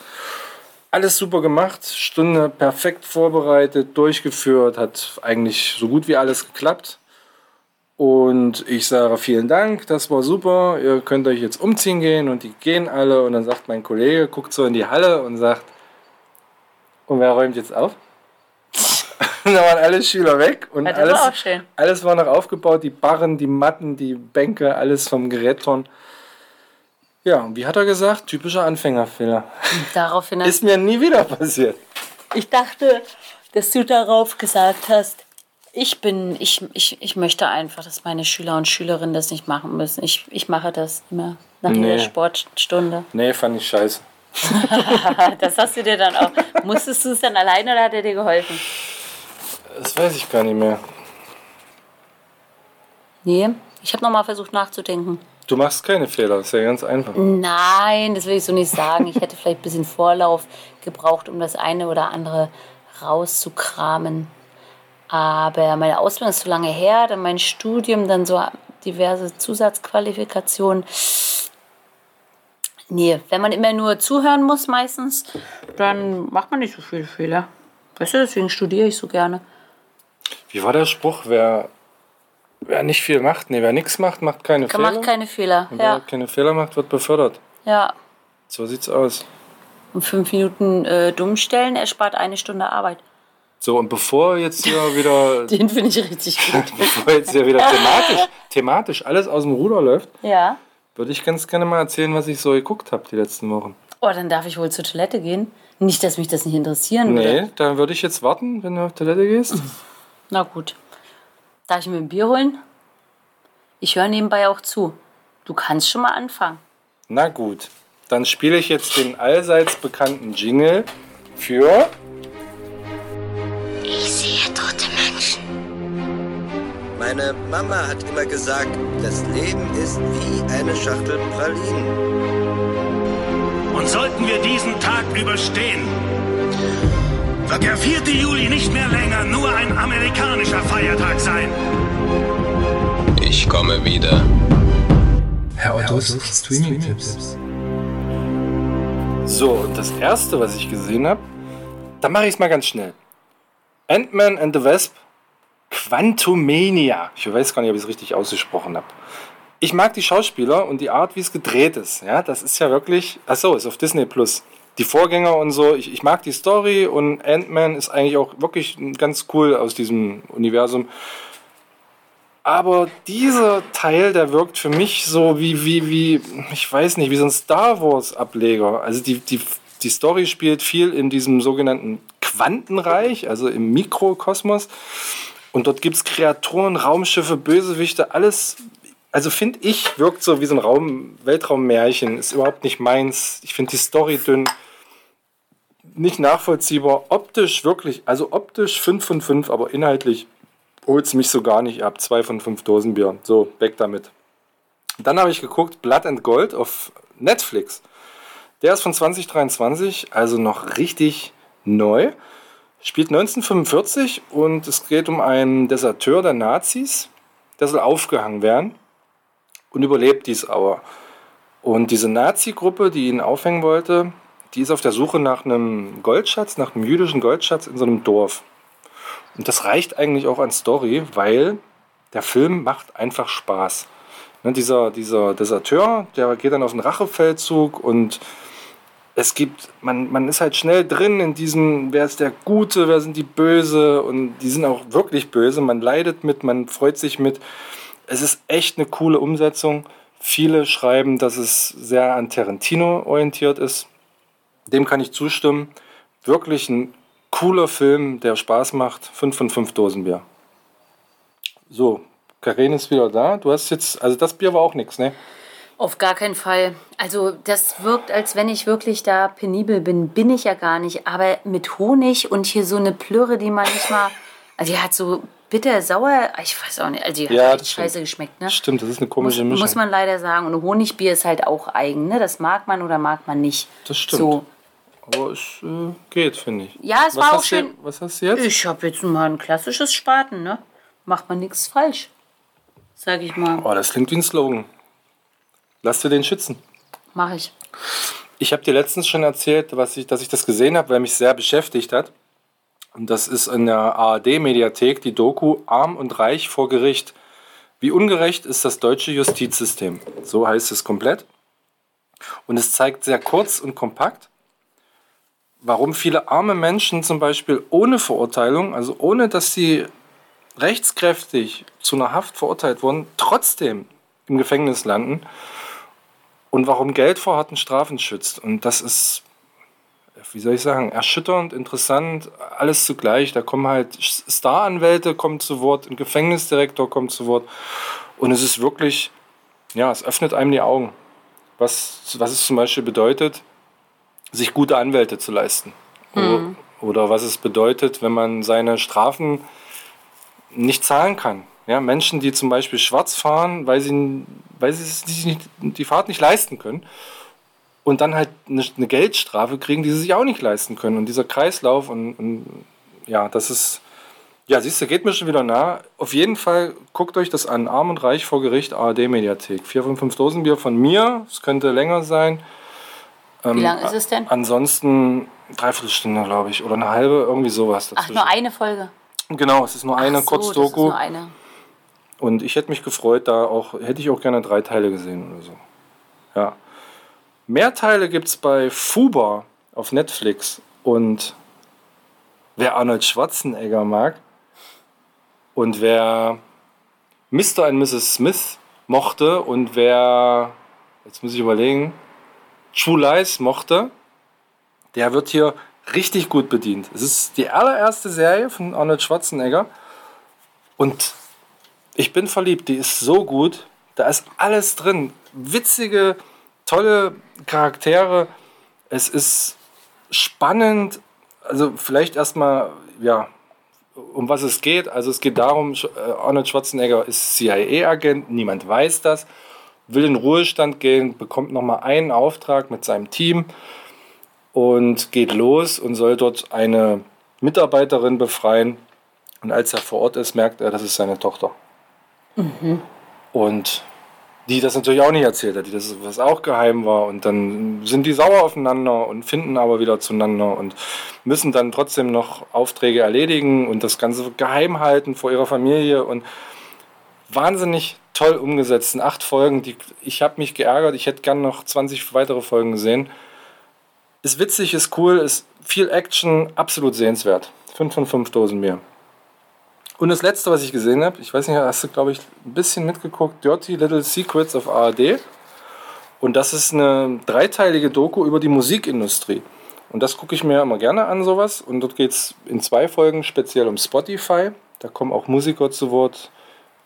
Alles super gemacht, Stunde perfekt vorbereitet, durchgeführt, hat eigentlich so gut wie alles geklappt. Und ich sage vielen Dank, das war super, ihr könnt euch jetzt umziehen gehen und die gehen alle. Und dann sagt mein Kollege, guckt so in die Halle und sagt, und wer räumt jetzt auf? Und da waren alle Schüler weg und Ja, alles, war alles war noch aufgebaut, die Barren, die Matten, die Bänke, alles vom Gerätturn. Ja, und wie hat er gesagt? Typischer Anfängerfehler. Daraufhin Ist mir nie wieder passiert. Ich dachte, dass du darauf gesagt hast, ich bin, ich, ich, ich möchte einfach, dass meine Schüler und Schülerinnen das nicht machen müssen. Ich, ich mache das immer nach Nee. jeder Sportstunde. Nee, fand ich scheiße. Das hast du dir dann auch. Musstest du es dann alleine oder hat er dir geholfen? Das weiß ich gar nicht mehr. Nee, ich habe nochmal versucht nachzudenken. Du machst keine Fehler, ist ja ganz einfach. Nein, das will ich so nicht sagen. Ich hätte vielleicht ein bisschen Vorlauf gebraucht, um das eine oder andere rauszukramen. Aber meine Ausbildung ist so lange her, dann mein Studium, dann so diverse Zusatzqualifikationen. Nee, wenn man immer nur zuhören muss meistens, dann macht man nicht so viele Fehler. Weißt du, deswegen studiere ich so gerne. Wie war der Spruch? Wer, wer nicht viel macht, nee, wer nichts macht, macht keine Fehler. macht keine Fehler. Und wer Ja, keine Fehler macht, wird befördert. ja. So sieht's aus. Und fünf Minuten äh, dumm stellen erspart eine Stunde Arbeit. So, und bevor jetzt hier wieder, Den finde ich richtig gut. bevor jetzt hier wieder thematisch, thematisch alles aus dem Ruder läuft, ja. würde ich ganz gerne mal erzählen, was ich so geguckt habe die letzten Wochen. Oh, dann darf ich wohl zur Toilette gehen. Nicht, dass mich das nicht interessieren würde. Nee, dann würde ich jetzt warten, wenn du auf Toilette gehst. Na gut. Darf ich mir ein Bier holen? Ich höre nebenbei auch zu. Du kannst schon mal anfangen. Na gut, dann spiele ich jetzt den allseits bekannten Jingle für Ich sehe tote Menschen. Meine Mama hat immer gesagt, das Leben ist wie eine Schachtel Pralinen. Und sollten wir diesen Tag überstehen, wird der 4. Juli nicht mehr länger nur ein amerikanischer Feiertag sein. Ich komme wieder. Herr Ottos Streaming-Tipps. So, und das erste, was ich gesehen habe, da mache ich es mal ganz schnell. Ant-Man and the Wasp Quantumania. Ich weiß gar nicht, ob ich es richtig ausgesprochen habe. Ich mag die Schauspieler und die Art, wie es gedreht ist. Ja, das ist ja wirklich. Achso, ist auf Disney Plus. Die Vorgänger und so. Ich, ich mag die Story und Ant-Man ist eigentlich auch wirklich ganz cool aus diesem Universum. Aber dieser Teil, der wirkt für mich so wie, wie, wie, ich weiß nicht, wie so ein Star Wars-Ableger. Also die, die, die Story spielt viel in diesem sogenannten Quantenreich, also im Mikrokosmos. Und dort gibt es Kreaturen, Raumschiffe, Bösewichte, alles. Also finde ich, wirkt so wie so ein Raum, Weltraummärchen. Ist überhaupt nicht meins. Ich finde die Story dünn. Nicht nachvollziehbar. Optisch wirklich, also optisch 5 von 5, aber inhaltlich holt es mich so gar nicht ab. Zwei von fünf Dosenbier. So, weg damit. Dann habe ich geguckt, Blood and Gold auf Netflix. Der ist von 2023, also noch richtig neu. Spielt 1945 und es geht um einen Deserteur der Nazis. Der soll aufgehangen werden und überlebt dies aber. Und diese Nazi-Gruppe, die ihn aufhängen wollte, die ist auf der Suche nach einem Goldschatz, nach einem jüdischen Goldschatz in so einem Dorf. Und das reicht eigentlich auch an Story, weil der Film macht einfach Spaß. Ne, dieser, dieser Deserteur, der geht dann auf einen Rachefeldzug und es gibt, man, man ist halt schnell drin in diesem, wer ist der Gute, wer sind die Böse und die sind auch wirklich böse. Man leidet mit, man freut sich mit. Es ist echt eine coole Umsetzung. Viele schreiben, dass es sehr an Tarantino orientiert ist. Dem kann ich zustimmen. Wirklich ein cooler Film, der Spaß macht. 5 von 5 Dosen Bier. So, Karin ist wieder da. Du hast jetzt, also das Bier war auch nichts, ne? Auf gar keinen Fall. Also das wirkt, als wenn ich wirklich da penibel bin. Bin ich ja gar nicht. Aber mit Honig und hier so eine Plürre, die man nicht mal... Also die hat so bitter, sauer... Ich weiß auch nicht. Also die hat Ja, stimmt. scheiße geschmeckt, ne? Stimmt, das ist eine Muss, komische Mischung. muss man leider sagen. Und Honigbier ist halt auch eigen, ne? Das mag man oder mag man nicht. Das stimmt. So. Aber es äh, geht, finde ich. Ja, es was war auch schön. Du, was hast du jetzt? Ich habe jetzt mal ein klassisches Spaten, ne? Macht man nichts falsch. Sag ich mal. Oh, das klingt wie ein Slogan. Lass dir den schützen. Mach ich. Ich habe dir letztens schon erzählt, was ich, dass ich das gesehen habe, weil mich sehr beschäftigt hat. Und das ist in der ARD-Mediathek die Doku Arm und Reich vor Gericht. Wie ungerecht ist das deutsche Justizsystem? So heißt es komplett. Und es zeigt sehr kurz und kompakt, warum viele arme Menschen zum Beispiel ohne Verurteilung, also ohne dass sie rechtskräftig zu einer Haft verurteilt wurden, trotzdem im Gefängnis landen und warum Geld vor harten Strafen schützt. Und das ist, wie soll ich sagen, erschütternd, interessant, alles zugleich. Da kommen halt Staranwälte kommen zu Wort, ein Gefängnisdirektor kommt zu Wort. Und es ist wirklich, ja, es öffnet einem die Augen, was, was es zum Beispiel bedeutet, sich gute Anwälte zu leisten. Oder, oder was es bedeutet, wenn man seine Strafen nicht zahlen kann. Ja, Menschen, die zum Beispiel schwarz fahren, weil sie, weil sie die Fahrt nicht leisten können. Und dann halt eine, eine Geldstrafe kriegen, die sie sich auch nicht leisten können. Und dieser Kreislauf und, und ja, das ist. Ja, siehst du, geht mir schon wieder nah. Auf jeden Fall guckt euch das an. Arm und Reich vor Gericht, ARD-Mediathek. 4 von 5 Dosenbier von mir. Es könnte länger sein. Ähm, Wie lang ist es denn? Ansonsten dreiviertel Stunde, glaube ich. Oder eine halbe, irgendwie sowas. Ach, nur eine Folge. Genau, es ist nur eine so, Kurzdoku. nur eine. Und ich hätte mich gefreut, da auch, hätte ich auch gerne drei Teile gesehen oder so. Ja. Mehr Teile gibt es bei Fuba auf Netflix. Und wer Arnold Schwarzenegger mag und wer Mr. und Mrs. Smith mochte und wer, jetzt muss ich überlegen, True Lies mochte, der wird hier richtig gut bedient. Es ist die allererste Serie von Arnold Schwarzenegger und ich bin verliebt, die ist so gut. Da ist alles drin. Witzige, tolle Charaktere. Es ist spannend. Also vielleicht erstmal, ja, um was es geht. Also es geht darum, äh, Arnold Schwarzenegger ist CIA-Agent, niemand weiß das, will in Ruhestand gehen, bekommt nochmal einen Auftrag mit seinem Team und geht los und soll dort eine Mitarbeiterin befreien. Und als er vor Ort ist, merkt er, das ist seine Tochter. Und die das natürlich auch nicht erzählt hat, die das was auch geheim war. Und dann sind die sauer aufeinander und finden aber wieder zueinander und müssen dann trotzdem noch Aufträge erledigen und das Ganze geheim halten vor ihrer Familie. Und wahnsinnig toll umgesetzt. In acht Folgen, die, ich habe mich geärgert, ich hätte gern noch 20 weitere Folgen gesehen. Ist witzig, ist cool, ist viel Action, absolut sehenswert. 5 von 5 Dosen mehr. Und das letzte, was ich gesehen habe, ich weiß nicht, hast du, glaube ich, ein bisschen mitgeguckt, Dirty Little Secrets of ARD. Und das ist eine dreiteilige Doku über die Musikindustrie. Und das gucke ich mir immer gerne an, sowas. Und dort geht es in zwei Folgen speziell um Spotify. Da kommen auch Musiker zu Wort,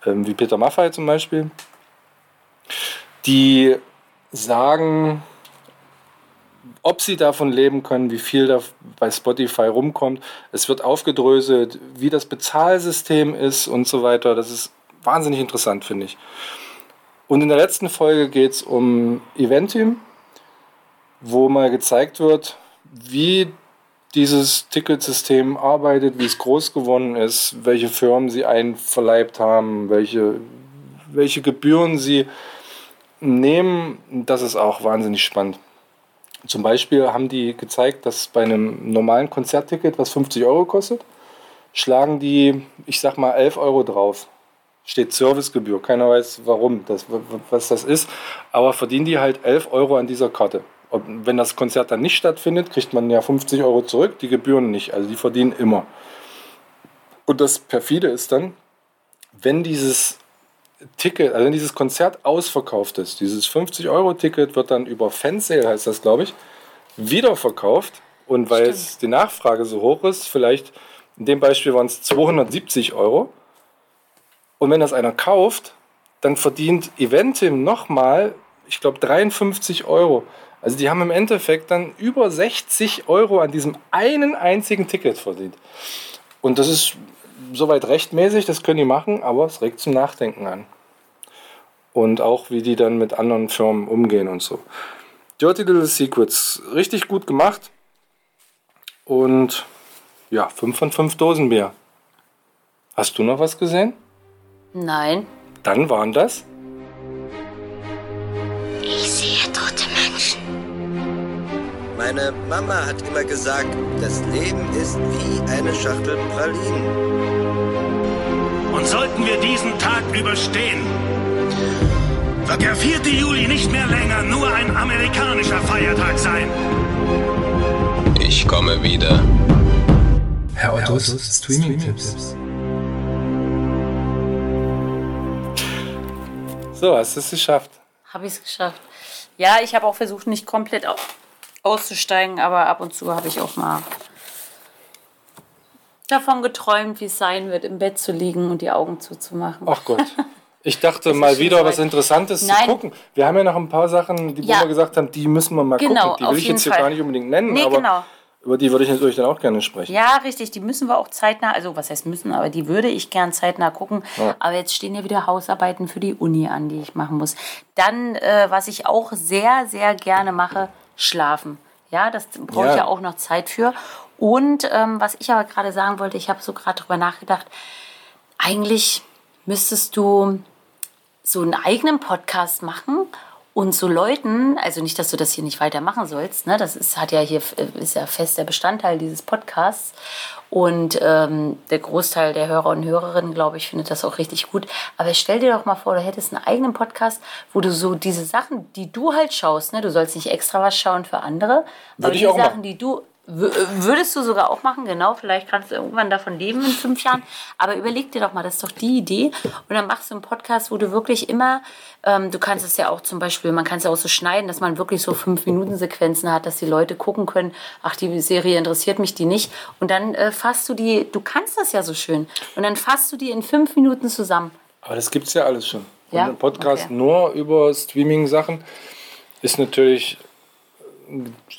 ähm, wie Peter Maffay zum Beispiel, die sagen, ob sie davon leben können, wie viel da bei Spotify rumkommt. Es wird aufgedröselt, wie das Bezahlsystem ist und so weiter. Das ist wahnsinnig interessant, finde ich. Und in der letzten Folge geht es um Eventim, wo mal gezeigt wird, wie dieses Ticketsystem arbeitet, wie es groß geworden ist, welche Firmen sie einverleibt haben, welche, welche Gebühren sie nehmen. Das ist auch wahnsinnig spannend. Zum Beispiel haben die gezeigt, dass bei einem normalen Konzertticket, was 50 Euro kostet, schlagen die, ich sag mal, 11 Euro drauf. Steht Servicegebühr. Keiner weiß, warum, das, was das ist. Aber verdienen die halt 11 Euro an dieser Karte. Und wenn das Konzert dann nicht stattfindet, kriegt man ja 50 Euro zurück, die Gebühren nicht. Also die verdienen immer. Und das perfide ist dann, wenn dieses Ticket, also wenn dieses Konzert ausverkauft ist, dieses 50-Euro-Ticket wird dann über Fansale, heißt das, glaube ich, wiederverkauft. Und weil es die Nachfrage so hoch ist, vielleicht in dem Beispiel waren es 270 Euro. Und wenn das einer kauft, dann verdient Eventim nochmal, ich glaube, 53 Euro. Also die haben im Endeffekt dann über 60 Euro an diesem einen einzigen Ticket verdient. Und das ist soweit rechtmäßig, das können die machen, aber es regt zum Nachdenken an. Und auch, wie die dann mit anderen Firmen umgehen und so. Dirty Little Secrets, richtig gut gemacht. Und ja, 5 von 5 Dosen Bier. Hast du noch was gesehen? Nein. Dann waren das. Ich sehe tote Menschen. Meine Mama hat immer gesagt, das Leben ist wie eine Schachtel Pralinen. Und sollten wir diesen Tag überstehen, wird der 4. Juli nicht mehr länger nur ein amerikanischer Feiertag sein. Ich komme wieder. Herr Ottos Streaming-Tipps. So, hast du es geschafft. Habe ich es geschafft. Ja, ich habe auch versucht, nicht komplett au- auszusteigen, aber ab und zu habe ich auch mal davon geträumt, wie es sein wird, im Bett zu liegen und die Augen zuzumachen. Ach Gott. Ich dachte ist mal wieder was Interessantes zu Nein. gucken. Wir haben ja noch ein paar Sachen, die Ja. wir gesagt haben, die müssen wir mal Genau, gucken. Die will ich jetzt hier Fall. gar nicht unbedingt nennen, Nee, aber genau. Über die würde ich natürlich dann auch gerne sprechen. Ja, richtig, die müssen wir auch zeitnah, also was heißt müssen, aber die würde ich gern zeitnah gucken. Ja. Aber jetzt stehen ja wieder Hausarbeiten für die Uni an, die ich machen muss. Dann, äh, was ich auch sehr, sehr gerne mache, schlafen. Ja, das brauche ich Ja. ja auch noch Zeit für. Und ähm, was ich aber gerade sagen wollte, ich habe so gerade drüber nachgedacht, eigentlich müsstest du so einen eigenen Podcast machen und so Leuten, also nicht, dass du das hier nicht weitermachen sollst, ne? das ist, hat ja hier, ist ja fester Bestandteil dieses Podcasts und ähm, der Großteil der Hörer und Hörerinnen, glaube ich, findet das auch richtig gut. Aber stell dir doch mal vor, du hättest einen eigenen Podcast, wo du so diese Sachen, die du halt schaust, ne? du sollst nicht extra was schauen für andere, aber ich die Sachen, machen. die du Würdest du sogar auch machen, genau. Vielleicht kannst du irgendwann davon leben in fünf Jahren. Aber überleg dir doch mal, das ist doch die Idee. Und dann machst du einen Podcast, wo du wirklich immer, ähm, du kannst es ja auch zum Beispiel, man kann es ja auch so schneiden, dass man wirklich so fünf Minuten Sequenzen hat, dass die Leute gucken können, ach, die Serie interessiert mich die nicht. Und dann äh, fasst du die, du kannst das ja so schön. Und dann fasst du die in fünf Minuten zusammen. Aber das gibt es ja alles schon. Ja? Und ein Podcast Okay. nur über Streaming-Sachen ist natürlich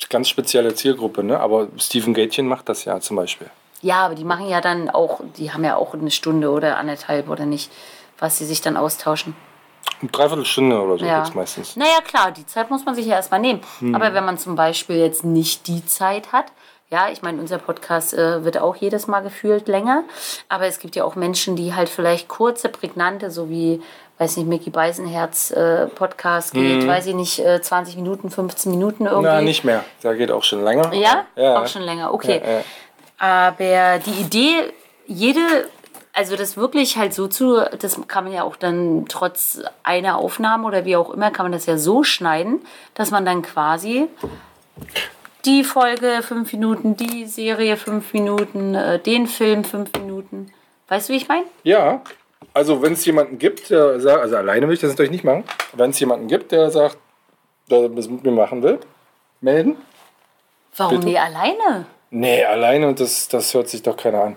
ganz spezielle Zielgruppe. Ne? Aber Stephen Gatchen macht das ja zum Beispiel. Ja, aber die machen ja dann auch, die haben ja auch eine Stunde oder anderthalb oder nicht, was sie sich dann austauschen. Eine Dreiviertelstunde oder so Ja. geht's meistens. Naja, klar, die Zeit muss man sich ja erstmal nehmen. Aber wenn man zum Beispiel jetzt nicht die Zeit hat, ja, ich meine, unser Podcast äh, wird auch jedes Mal gefühlt länger. Aber es gibt ja auch Menschen, die halt vielleicht kurze, prägnante, so wie, weiß nicht, Mickey Beisenherz äh, Podcast geht, weiß ich nicht, äh, 20 Minuten, 15 Minuten irgendwie. Na, nicht mehr. Da geht auch schon länger. Ja? Ja. Auch schon länger, okay. Ja, ja. Aber die Idee, jede, also das wirklich halt so zu, das kann man ja auch dann trotz einer Aufnahme oder wie auch immer, kann man das ja so schneiden, dass man dann quasi die Folge fünf Minuten, die Serie fünf Minuten, äh, den Film fünf Minuten. Weißt du, wie ich meine? Ja, also wenn es jemanden gibt, der sagt, also alleine will ich das natürlich nicht machen, wenn es jemanden gibt, der sagt, der das mit mir machen will, melden. Warum Bitte? nie alleine? Nee, alleine und das, das hört sich doch keiner an.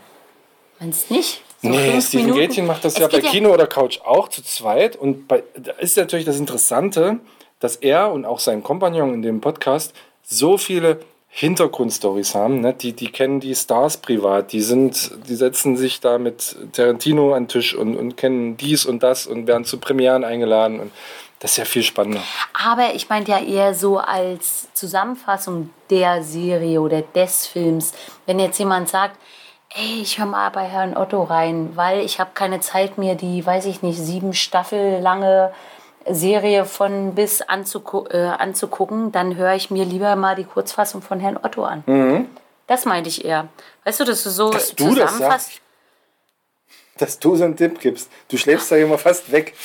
Wenn es nicht. So nee, Steven Minuten. Gätchen macht das Es ja bei geht Kino oder Couch auch zu zweit. Und bei, da ist natürlich das Interessante, dass er und auch sein Kompagnon in dem Podcast so viele Hintergrundstories haben. Ne? Die, die kennen die Stars privat, die sind, die setzen sich da mit Tarantino an den Tisch und, und kennen dies und das und werden zu Premieren eingeladen. Und das ist ja viel spannender. Aber ich meinte ja eher so als Zusammenfassung der Serie oder des Films. Wenn jetzt jemand sagt, ey, ich höre mal bei Herrn Otto rein, weil ich habe keine Zeit mehr, die, weiß ich nicht, sieben Staffel lange Serie von bis anzugu äh, anzugucken, dann höre ich mir lieber mal die Kurzfassung von Herrn Otto an. Das meinte ich eher. Weißt du, dass du so Mhm. Dass du das zusammenfasst. Dass du so einen Tipp gibst. Du schläfst da immer fast weg.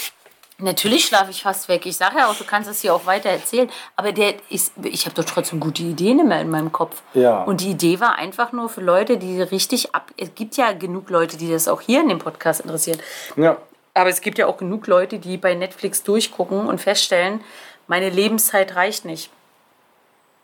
Natürlich schlafe ich fast weg. Ich sage ja auch, du kannst es hier auch weiter erzählen. Aber der ist, ich habe doch trotzdem gute Ideen immer in meinem Kopf. Ja. Und die Idee war einfach nur für Leute, die richtig ab. Es gibt ja genug Leute, die das auch hier in dem Podcast interessieren. Ja. Aber es gibt ja auch genug Leute, die bei Netflix durchgucken und feststellen, meine Lebenszeit reicht nicht.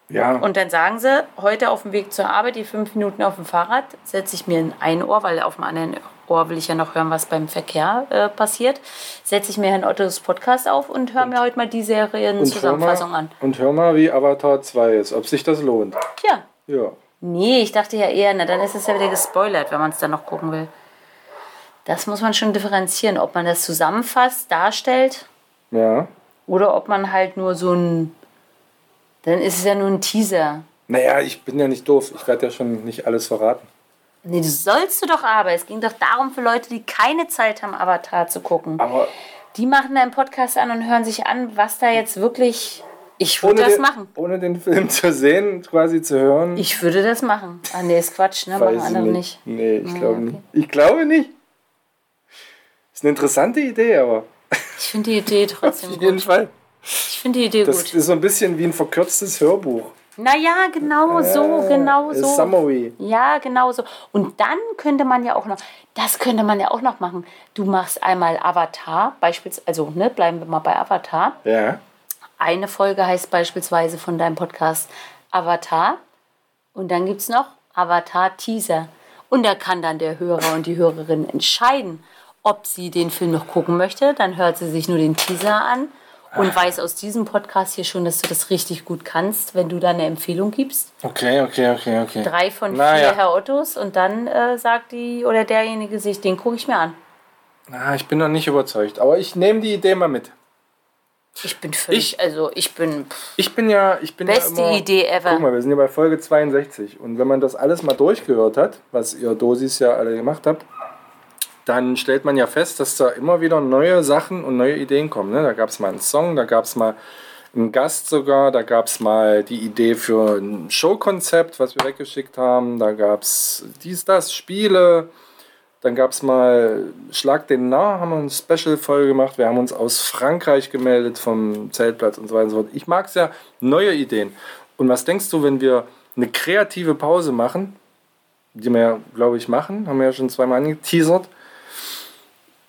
Ja. Und dann sagen sie, heute auf dem Weg zur Arbeit, die fünf Minuten auf dem Fahrrad, setze ich mir in ein Ohr, weil auf dem anderen Ohr will ich ja noch hören, was beim Verkehr äh, passiert, setze ich mir Herrn Ottos Podcast auf und höre mir heute mal die Serienzusammenfassung an. und hör mal, wie Avatar 2 ist, ob sich das lohnt. Tja, Ja. nee, ich dachte ja eher, na dann ist es ja wieder gespoilert, wenn man es dann noch gucken will. Das muss man schon differenzieren, ob man das zusammenfasst, darstellt Ja. oder ob man halt nur so ein. Dann ist es ja nur ein Teaser. Naja, ich bin ja nicht doof. Ich werde ja schon nicht alles verraten. Nee, das sollst du doch aber. Es ging doch darum für Leute, die keine Zeit haben, Avatar zu gucken. Aber Die machen da einen Podcast an und hören sich an, was da jetzt wirklich. Ich würde das den, machen. ohne den Film zu sehen, quasi zu hören, Ich würde das machen. Ah, nee, ist Quatsch, ne? Machen weiß ich andere nicht. nicht. Nee, ich glaube okay. nicht. Ich glaube nicht. Ist eine interessante Idee, aber Ich finde die Idee trotzdem auf jeden gut. Fall. Ich finde die Idee Das gut. ist so ein bisschen wie ein verkürztes Hörbuch. Naja, genau so, genau Äh, so. Summary. Ja, genau so. Und dann könnte man ja auch noch, das könnte man ja auch noch machen. Du machst einmal Avatar, beispielsweise, also ne, bleiben wir mal bei Avatar. Ja. Eine Folge heißt beispielsweise von deinem Podcast Avatar. Und dann gibt es noch Avatar Teaser. Und da kann dann der Hörer und die Hörerin entscheiden, ob sie den Film noch gucken möchte. Dann hört sie sich nur den Teaser an. und weiß aus diesem Podcast hier schon, dass du das richtig gut kannst, wenn du da eine Empfehlung gibst. Okay, okay, okay, okay. Drei von Na vier ja. Herr Ottos und dann äh, sagt die oder derjenige sich, den gucke ich mir an. Ah, ich bin noch nicht überzeugt, aber ich nehme die Idee mal mit. Ich bin völlig, Ich- also ich bin, pff, Ich bin ja, ich bin Beste ja immer, Idee ever. Guck mal, wir sind ja bei Folge 62 und wenn man das alles mal durchgehört hat, was ihr Dosis ja alle gemacht habt, dann stellt man ja fest, dass da immer wieder neue Sachen und neue Ideen kommen. Ne? Da gab es mal einen Song, da gab es mal einen Gast sogar, da gab es mal die Idee für ein Showkonzept, was wir weggeschickt haben, da gab es dies, das, Spiele, dann gab es mal Schlag den Narr, haben wir eine Special-Folge gemacht. Wir haben uns aus Frankreich gemeldet vom Zeltplatz und so weiter und so fort. Ich mag es ja, neue Ideen. Und was denkst du, wenn wir eine kreative Pause machen, die wir ja, glaube ich, machen, haben wir ja schon zweimal angeteasert.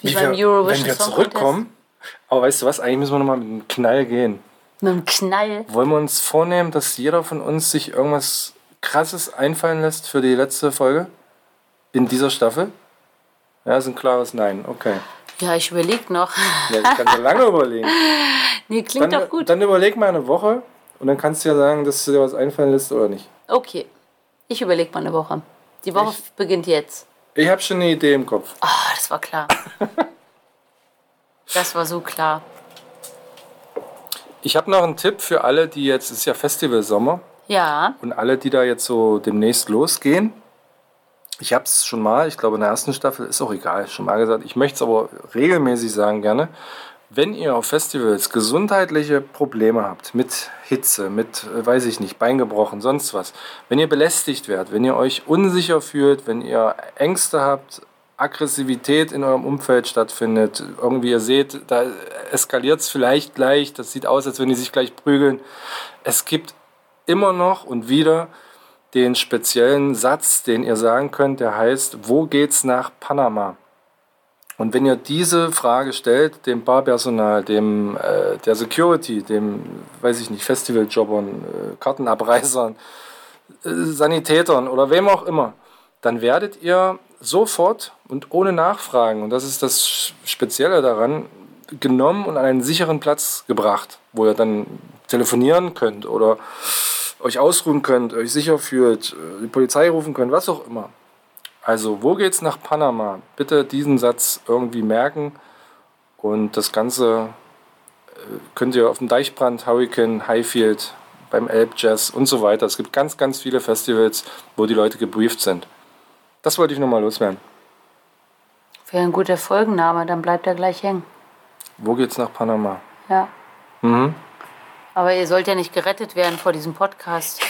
Wie beim wir, Eurovision wenn wir zurückkommen, aber weißt du was, eigentlich müssen wir nochmal mit einem Knall gehen. Mit einem Knall. Wollen wir uns vornehmen, dass jeder von uns sich irgendwas Krasses einfallen lässt für die letzte Folge? In dieser Staffel? Ja, ist ein klares Nein. Okay. Ja, ich überlege noch. Ja, das kannst du lange überlegen. Nee, klingt Dann, doch gut. dann überleg mal eine Woche und dann kannst du ja sagen, dass du dir was einfallen lässt oder nicht. Okay, ich überlege mal eine Woche. Die Woche beginnt jetzt. Ich habe schon eine Idee im Kopf. Ah, das war klar. das war so klar. Ich habe noch einen Tipp für alle, die jetzt, es ist ja Festivalsommer, Ja, und alle, die da jetzt so demnächst losgehen. Ich habe es schon mal, ich glaube in der ersten Staffel, ist auch egal, schon mal gesagt. Ich möchte es aber regelmäßig sagen gerne. Wenn ihr auf Festivals gesundheitliche Probleme habt, mit Hitze, mit, äh, weiß ich nicht, Bein gebrochen, sonst was, wenn ihr belästigt werdet, wenn ihr euch unsicher fühlt, wenn ihr Ängste habt, Aggressivität in eurem Umfeld stattfindet, irgendwie ihr seht, da eskaliert es vielleicht gleich, das sieht aus, als wenn die sich gleich prügeln. Es gibt immer noch und wieder den speziellen Satz, den ihr sagen könnt, der heißt, wo geht's nach Panama? Und wenn ihr diese Frage stellt, dem Barpersonal, dem äh, der Security, dem, weiß ich nicht, Festivaljobbern, äh, Kartenabreißern, äh, Sanitätern oder wem auch immer, dann werdet ihr sofort und ohne Nachfragen, und das ist das Spezielle daran, genommen und an einen sicheren Platz gebracht, wo ihr dann telefonieren könnt oder euch ausruhen könnt, euch sicher fühlt, äh, die Polizei rufen könnt, was auch immer. Also, wo geht's nach Panama? Bitte diesen Satz irgendwie merken und das Ganze äh, könnt ihr auf dem Deichbrand, Hurricane, Highfield, beim Elb Jazz und so weiter. Es gibt ganz, ganz viele Festivals, wo die Leute gebrieft sind. Das wollte ich nochmal loswerden. wäre ein guter Folgenname, dann bleibt er gleich hängen. Wo geht's nach Panama? Ja. Mhm. Aber ihr sollt ja nicht gerettet werden vor diesem Podcast.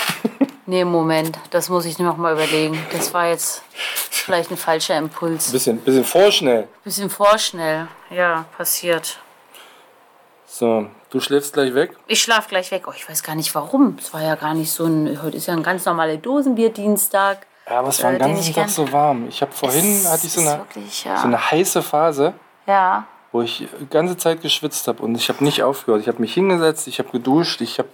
Nee, Moment, das muss ich noch mal überlegen. Das war jetzt vielleicht ein falscher Impuls. Bisschen, bisschen vorschnell. Bisschen vorschnell. Ja, passiert. So, du schläfst gleich weg. Ich schlaf gleich weg. Oh, ich weiß gar nicht warum. Es war ja gar nicht so ein. Heute ist ja ein ganz normaler Dosenbierdienstag. Ja, aber es war Äh, den ganzen Tag so warm. Ich habe vorhin, Es hatte ich so eine, wirklich, ja. so eine heiße Phase, Ja. wo ich die ganze Zeit geschwitzt habe und ich habe nicht aufgehört. Ich habe mich hingesetzt, ich habe geduscht, ich habe,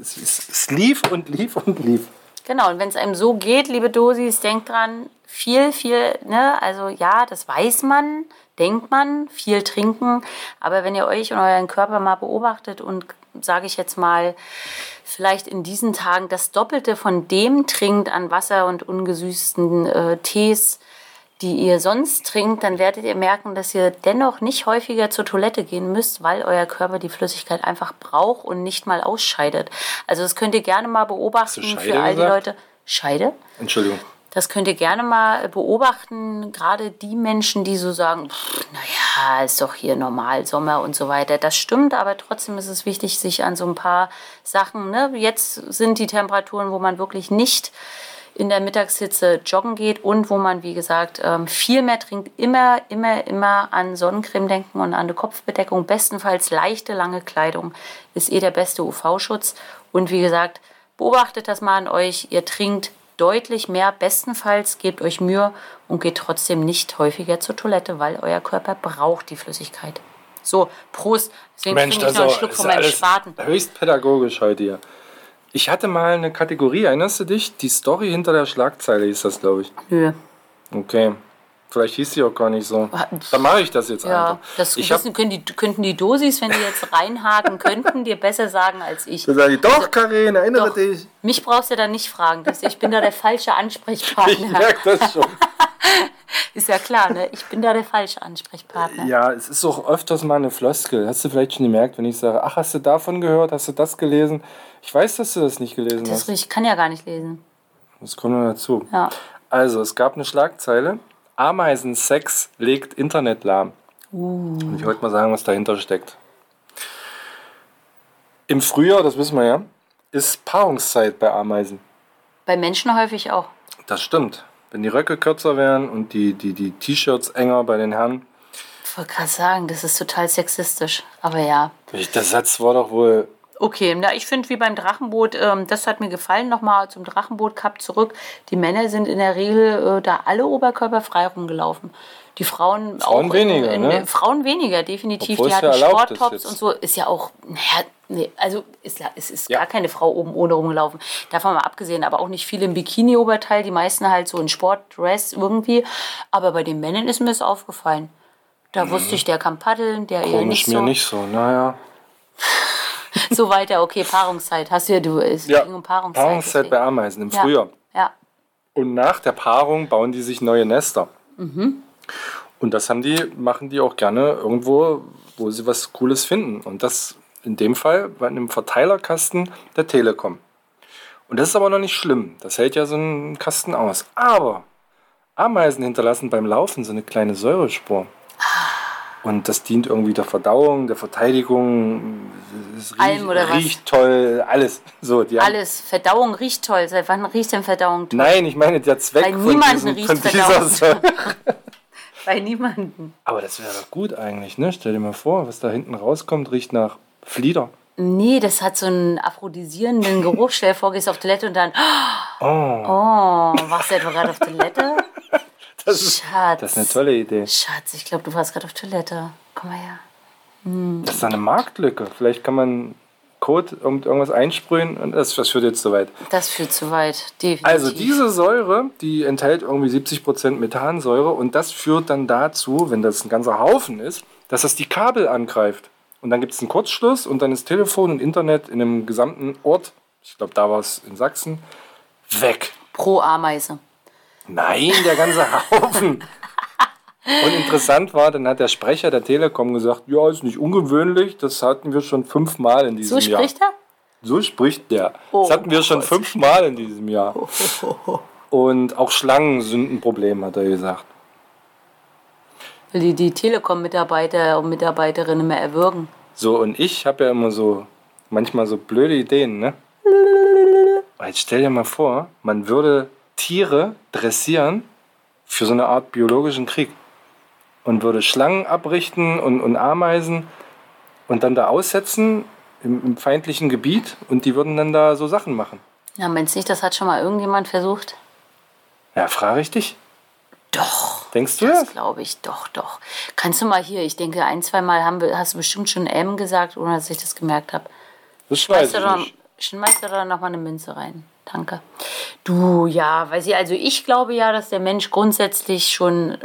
es, es, lief und lief und lief. Genau, und wenn es einem so geht, liebe Dosis, denkt dran, viel, viel, ne, also ja, das weiß man, denkt man, viel trinken, aber wenn ihr euch und euren Körper mal beobachtet und, sage ich jetzt mal, vielleicht in diesen Tagen das Doppelte von dem trinkt an Wasser und ungesüßten äh, Tees, die ihr sonst trinkt, dann werdet ihr merken, dass ihr dennoch nicht häufiger zur Toilette gehen müsst, weil euer Körper die Flüssigkeit einfach braucht und nicht mal ausscheidet. Also das könnt ihr gerne mal beobachten für all die gesagt? Leute. Scheide? Entschuldigung. Das könnt ihr gerne mal beobachten, gerade die Menschen, die so sagen, "Pff, naja, ist doch hier normal, Sommer und so weiter. Das stimmt, aber trotzdem ist es wichtig, sich an so ein paar Sachen, ne? jetzt sind die Temperaturen, wo man wirklich nicht in der Mittagshitze joggen geht und wo man, wie gesagt, ähm, viel mehr trinkt, immer, immer, immer an Sonnencreme denken und an eine Kopfbedeckung. Bestenfalls leichte, lange Kleidung ist eh der beste UV-Schutz. Und wie gesagt, beobachtet das mal an euch. Ihr trinkt deutlich mehr, bestenfalls gebt euch Mühe und geht trotzdem nicht häufiger zur Toilette, weil euer Körper braucht die Flüssigkeit. So, Prost. Deswegen Mensch, trinke ich noch einen auch, Schluck von meinem Spaten. höchst pädagogisch heute hier. Ich hatte mal eine Kategorie, erinnerst du dich? Die Story hinter der Schlagzeile hieß das, glaube ich. Nö. Okay. Vielleicht hieß sie auch gar nicht so. Dann mache ich das jetzt Ja, einfach. das ich wissen, können die, könnten die Dosis, wenn die jetzt reinhaken könnten, dir besser sagen als ich. dann sage ich, doch, Karin, erinnere Doch. dich. Mich brauchst du dann nicht fragen. Das, ich bin da der falsche Ich Ansprechpartner. merke das schon. Ist ja klar, ne? Ich bin da der falsche Ansprechpartner. Ja, es ist auch öfters mal eine Floskel. Hast du vielleicht schon gemerkt, wenn ich sage, ach, hast du davon gehört, hast du das gelesen? Ich weiß, dass du das nicht gelesen Das hast. ich kann ja gar nicht lesen. Das kommt noch dazu. Ja. Also, es gab eine Schlagzeile. Ameisensex legt Internet lahm. Und ich wollte mal sagen, was dahinter steckt. Im Frühjahr, das wissen wir ja, ist Paarungszeit bei Ameisen. Bei Menschen häufig auch. Das stimmt. Wenn die Röcke kürzer wären und die, die, die T-Shirts enger bei den Herren. Ich wollte gerade sagen, das ist total sexistisch. Aber ja. Der Satz war doch wohl. Okay, na, ich finde wie beim Drachenboot, ähm, das hat mir gefallen. Nochmal zum Drachenboot Cup zurück. Die Männer sind in der Regel äh, da alle oberkörperfrei rumgelaufen. Die Frauen, Frauen auch weniger, in, ne? in, Frauen weniger, definitiv. Obwohl die ja hatten ist Sporttops und so. Ist ja auch, naja, nee, also ist, es ist Ja. gar keine Frau oben ohne rumgelaufen. Davon mal abgesehen, aber auch nicht viele im Bikini-Oberteil, die meisten halt so in Sportdress irgendwie. Aber bei den Männern ist mir das aufgefallen. Da wusste ich, der kann paddeln, der eher Mhm. Komisch nicht mir so. nicht so. Naja. So weiter, okay, Paarungszeit. Hast du ja, du, es Ja. ging um Paarungszeit. Paarungszeit bei deswegen. Ameisen im ja. Frühjahr. Ja. Und nach der Paarung bauen die sich neue Nester. Mhm. Und das haben die, machen die auch gerne irgendwo, wo sie was Cooles finden. Und das in dem Fall bei einem Verteilerkasten der Telekom. Und das ist aber noch nicht schlimm. Das hält ja so ein Kasten aus. Aber Ameisen hinterlassen beim Laufen so eine kleine Säurespur. Und das dient irgendwie der Verdauung, der Verteidigung. Es riecht, Allem oder was? riecht toll, alles. So, die Alles. Verdauung riecht toll. Seit wann riecht denn Verdauung toll? Nein, ich meine der Zweck Bei von, niemandem diesem, riecht von dieser Verdauung. Säure. Bei niemandem. Aber das wäre doch gut eigentlich, ne? Stell dir mal vor, was da hinten rauskommt, riecht nach Flieder. Nee, das hat so einen aphrodisierenden Geruch. Stell dir vor, gehst auf Toilette und dann, Oh, oh, warst du etwa gerade auf Toilette? Das ist, Schatz. das ist eine tolle Idee. Schatz, ich glaube, du warst gerade auf Toilette. Komm mal her. Das ist eine Marktlücke. Vielleicht kann man Code irgend- irgendwas einsprühen und das, das führt jetzt zu weit. Das führt zu weit. Definitiv. Also diese Säure, die enthält irgendwie 70% Methansäure und das führt dann dazu, wenn das ein ganzer Haufen ist, dass das die Kabel angreift. Und dann gibt es einen Kurzschluss und dann ist Telefon und Internet in einem gesamten Ort, ich glaube da war es in Sachsen, weg. Pro Ameise. Nein, der ganze Haufen. Und interessant war, dann hat der Sprecher der Telekom gesagt, ja, ist nicht ungewöhnlich, das hatten wir schon fünfmal in diesem So Jahr. spricht er? So spricht der. Oh das hatten wir schon Gott. fünfmal in diesem Jahr. Und auch Schlangen sind ein Problem, hat er gesagt. Will die, die Telekom-Mitarbeiter und Mitarbeiterinnen mehr erwürgen. So, und ich habe ja immer so, manchmal so blöde Ideen, ne? Jetzt stell dir mal vor, man würde Tiere dressieren für so eine Art biologischen Krieg. Und würde Schlangen abrichten und, und Ameisen und dann da aussetzen im, im feindlichen Gebiet und die würden dann da so Sachen machen. Ja, meinst du nicht, das hat schon mal irgendjemand versucht? Ja, frage ich dich. Doch. Denkst du Das das? glaube ich, doch, doch. Kannst du mal hier, ich denke, ein, zwei Mal haben hast du bestimmt schon M gesagt, ohne dass ich das gemerkt habe. Das Schmeißt weiß du ich da, nicht. schmeißt du da noch mal eine Münze rein. Danke. Du, ja, weiß ich, also ich glaube ja, dass der Mensch grundsätzlich schon,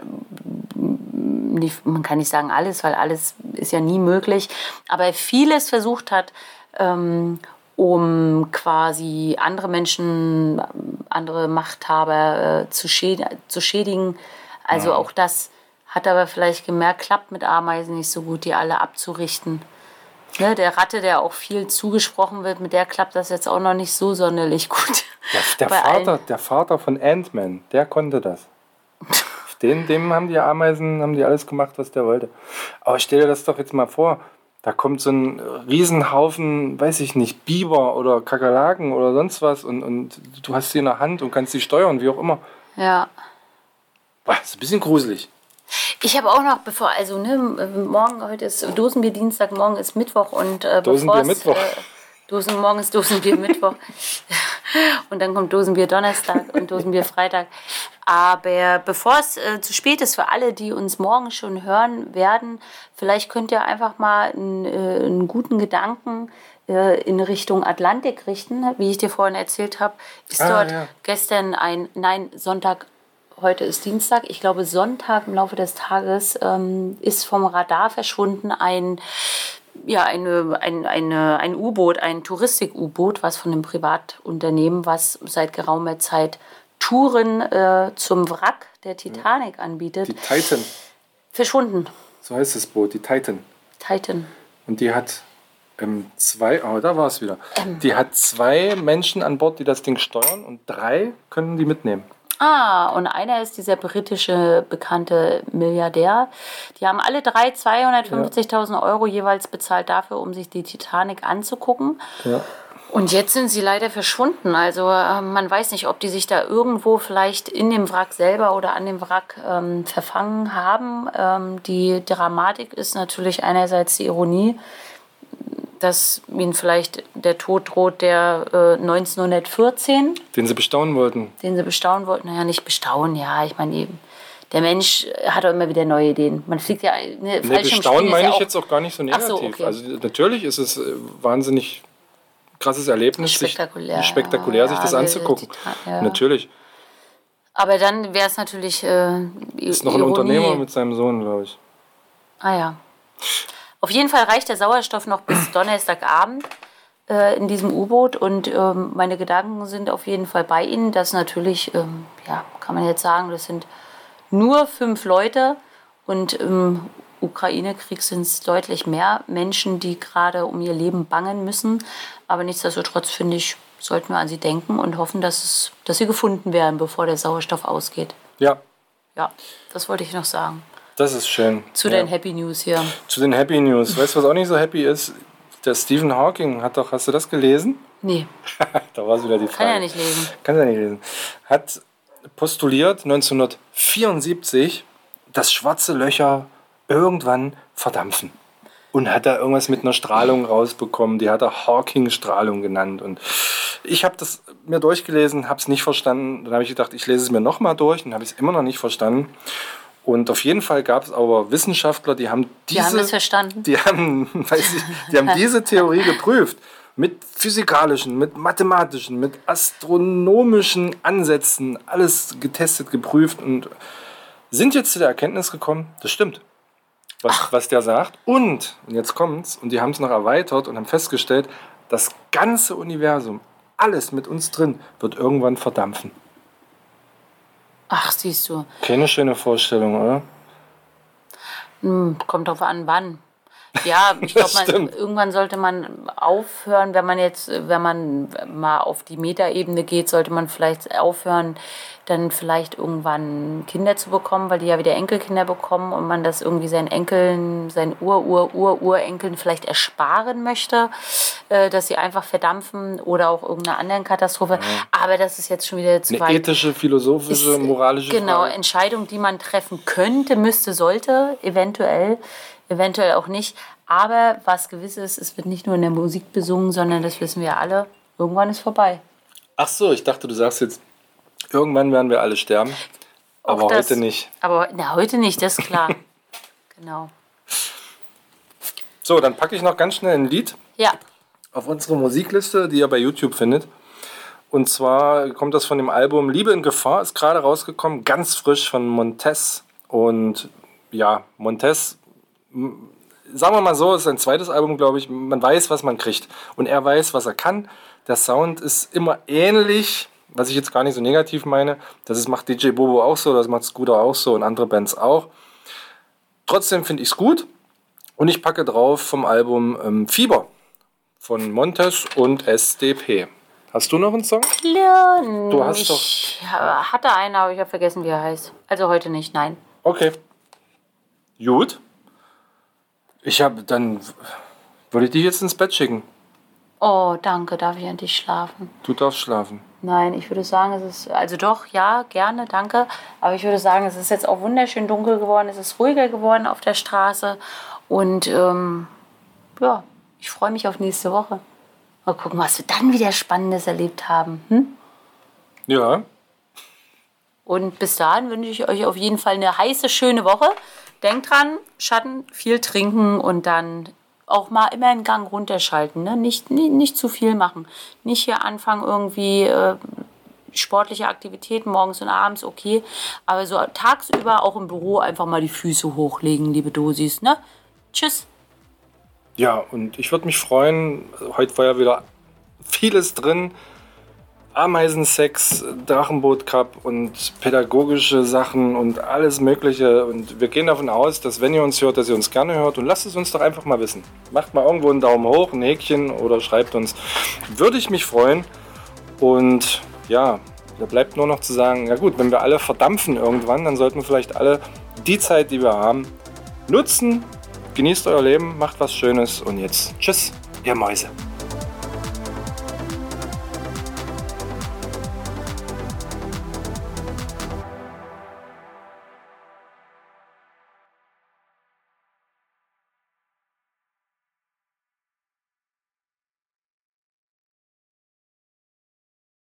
ähm, man kann nicht sagen alles, weil alles ist ja nie möglich, aber vieles versucht hat, ähm, um quasi andere Menschen, andere Machthaber äh, zu, schäd zu schädigen. Also auch das hat aber vielleicht gemerkt, klappt mit Ameisen nicht so gut, die alle abzurichten. Ne, der Ratte, der auch viel zugesprochen wird, mit der klappt das jetzt auch noch nicht so sonderlich gut. Der, der, Vater, allen- der Vater von Ant-Man, der konnte das. Den, dem haben die Ameisen, haben die alles gemacht, was der wollte. Aber stell dir das doch jetzt mal vor. Da kommt so ein Riesenhaufen, weiß ich nicht, Biber oder Kakerlaken oder sonst was und, und du hast sie in der Hand und kannst sie steuern, wie auch immer. Ja. Boah, ist ein bisschen gruselig. Ich habe auch noch, bevor, also ne, morgen, heute ist Dosenbier Dienstag, morgen ist Mittwoch und äh, Dosenbier bevor's, Mittwoch. Äh, Dosen, morgen ist Dosenbier Mittwoch und dann kommt Dosenbier Donnerstag und Dosenbier Freitag. Aber bevor es äh, zu spät ist für alle, die uns morgen schon hören werden, vielleicht könnt ihr einfach mal einen, äh, einen guten Gedanken äh, in Richtung Atlantik richten. Wie ich dir vorhin erzählt habe, ist Ah, dort ja. gestern ein, nein, Sonntag heute ist Dienstag, ich glaube Sonntag im Laufe des Tages ähm, ist vom Radar verschwunden ein ja, eine, ein, eine, ein U-Boot, ein Touristik-U-Boot, was von einem Privatunternehmen, was seit geraumer Zeit Touren äh, zum Wrack der Titanic anbietet, Die Titan, verschwunden. so heißt das Boot, die Titan. Titan. Und die hat ähm, zwei, oh, da war es wieder. Ähm. Die hat zwei Menschen an Bord, die das Ding steuern und drei können die mitnehmen. Ah, und einer ist dieser britische bekannte Milliardär. Die haben alle drei 250.000 Euro jeweils bezahlt dafür, um sich die Titanic anzugucken. Ja. Und jetzt sind sie leider verschwunden. Also äh, man weiß nicht, ob die sich da irgendwo vielleicht in dem Wrack selber oder an dem Wrack ähm, verfangen haben. Ähm, die Dramatik ist natürlich einerseits die Ironie, dass ihnen vielleicht der Tod droht, der äh, 1914 Den sie bestaunen wollten. den sie bestaunen wollten. Naja, nicht bestaunen, ja. Ich meine, eben, der Mensch hat auch immer wieder neue Ideen. Man fliegt ja. Ne, Nee, Fallschirmspringen bestaunen meine ja ich jetzt auch gar nicht so Ach so, negativ. okay. Also natürlich ist es äh, wahnsinnig krasses Erlebnis, sich- Spektakulär, spektakulär sich ja, das ja, anzugucken. Ja. Natürlich. Aber dann wäre es natürlich. Äh, Ist noch ein Ironie. Unternehmer mit seinem Sohn, glaube ich. Ah ja. Auf jeden Fall reicht der Sauerstoff noch bis Donnerstagabend äh, in diesem U-Boot und ähm, meine Gedanken sind auf jeden Fall bei Ihnen. Das natürlich, ähm, ja, kann man jetzt sagen, das sind nur fünf Leute und im Ukraine-Krieg sind es deutlich mehr Menschen, die gerade um ihr Leben bangen müssen. Aber nichtsdestotrotz finde ich, sollten wir an sie denken und hoffen, dass, es, dass sie gefunden werden, bevor der Sauerstoff ausgeht. Ja, Ja, das wollte ich noch sagen. Das ist schön. Zu ja. den Happy News hier. Zu den Happy News. Weißt du, was auch nicht so happy ist? Der Stephen Hawking hat doch, hast du das gelesen? Nee, da war es wieder die Frage. kann ja nicht lesen. Kann er nicht lesen. Hat postuliert 1974, dass schwarze Löcher irgendwann verdampfen. Und hat da irgendwas mit einer Strahlung rausbekommen. Die hat er Hawking-Strahlung genannt. Und ich habe das mir durchgelesen, habe es nicht verstanden. Dann habe ich gedacht, ich lese es mir nochmal durch und habe es immer noch nicht verstanden. Und auf jeden Fall gab es aber Wissenschaftler, die haben diese, Die haben verstanden. die haben, weiß ich, die haben diese Theorie geprüft. Mit physikalischen, mit mathematischen, mit astronomischen Ansätzen, alles getestet, geprüft und sind jetzt zu der Erkenntnis gekommen, das stimmt, was, was der sagt. Und, und jetzt kommt's, und die haben es noch erweitert und haben festgestellt, das ganze Universum, alles mit uns drin, wird irgendwann verdampfen. Ach, siehst du. Keine schöne Vorstellung, oder? Hm, kommt drauf an, wann. Ja, ich glaube, irgendwann sollte man aufhören, wenn man jetzt, wenn man mal auf die Metaebene geht, sollte man vielleicht aufhören, dann vielleicht irgendwann Kinder zu bekommen, weil die ja wieder Enkelkinder bekommen und man das irgendwie seinen Enkeln, seinen Ur-Ur-Ur-Urenkeln vielleicht ersparen möchte, äh, dass sie einfach verdampfen oder auch irgendeiner anderen Katastrophe. Aber das ist jetzt schon wieder zu Eine weit. ethische, philosophische, moralische Genau, Frage. Entscheidung, die man treffen könnte, müsste, sollte, eventuell, eventuell auch nicht. Aber was gewiss ist, es wird nicht nur in der Musik besungen, sondern das wissen wir alle, irgendwann ist vorbei. Ach so, ich dachte, du sagst jetzt, irgendwann werden wir alle sterben. Aber das- heute nicht. Aber na, heute nicht, das ist klar. genau. So, dann packe ich noch ganz schnell ein Lied Ja, auf unsere Musikliste, die ihr bei YouTube findet. Und zwar kommt das von dem Album Liebe in Gefahr, ist gerade rausgekommen, ganz frisch von Montez. Und ja, Montez, sagen wir mal so, ist sein zweites Album, glaube ich. Man weiß, was man kriegt. Und er weiß, was er kann. Der Sound ist immer ähnlich, was ich jetzt gar nicht so negativ meine. Das ist, macht DJ Bobo auch so, das macht Scooter auch so und andere Bands auch. Trotzdem finde ich es gut. Und ich packe drauf vom Album ähm, Fieber von Montes und SDP. Hast du noch einen Song? du Du hast ich doch. hatte einen, aber ich habe vergessen, wie er heißt. Also heute nicht, nein. Okay. Gut. Ich habe dann. Würde ich dich jetzt ins Bett schicken? Oh, danke, darf ich endlich schlafen? Du darfst schlafen. Nein, ich würde sagen, es ist, also doch, ja, gerne, danke. Aber ich würde sagen, es ist jetzt auch wunderschön dunkel geworden, es ist ruhiger geworden auf der Straße. Und ähm, ja, ich freue mich auf nächste Woche. Mal gucken, was wir dann wieder Spannendes erlebt haben. Hm? Ja. Und bis dahin wünsche ich euch auf jeden Fall eine heiße, schöne Woche. Denkt dran, Schatten, viel trinken und dann auch mal immer einen Gang runterschalten. Ne? Nicht, nicht, nicht zu viel machen. Nicht hier anfangen, irgendwie äh, sportliche Aktivitäten morgens und abends, okay. Aber so tagsüber auch im Büro einfach mal die Füße hochlegen, liebe Dosis, ne? Tschüss. Ja, und ich würde mich freuen, heute war ja wieder vieles drin. Ameisensex, Drachenboot Cup und pädagogische Sachen und alles Mögliche. Und wir gehen davon aus, dass wenn ihr uns hört, dass ihr uns gerne hört und lasst es uns doch einfach mal wissen. Macht mal irgendwo einen Daumen hoch, ein Häkchen oder schreibt uns. Würde ich mich freuen. Und ja, da bleibt nur noch zu sagen, ja gut, wenn wir alle verdampfen irgendwann, dann sollten wir vielleicht alle die Zeit, die wir haben, nutzen. Genießt euer Leben, macht was Schönes und jetzt tschüss, ihr Mäuse.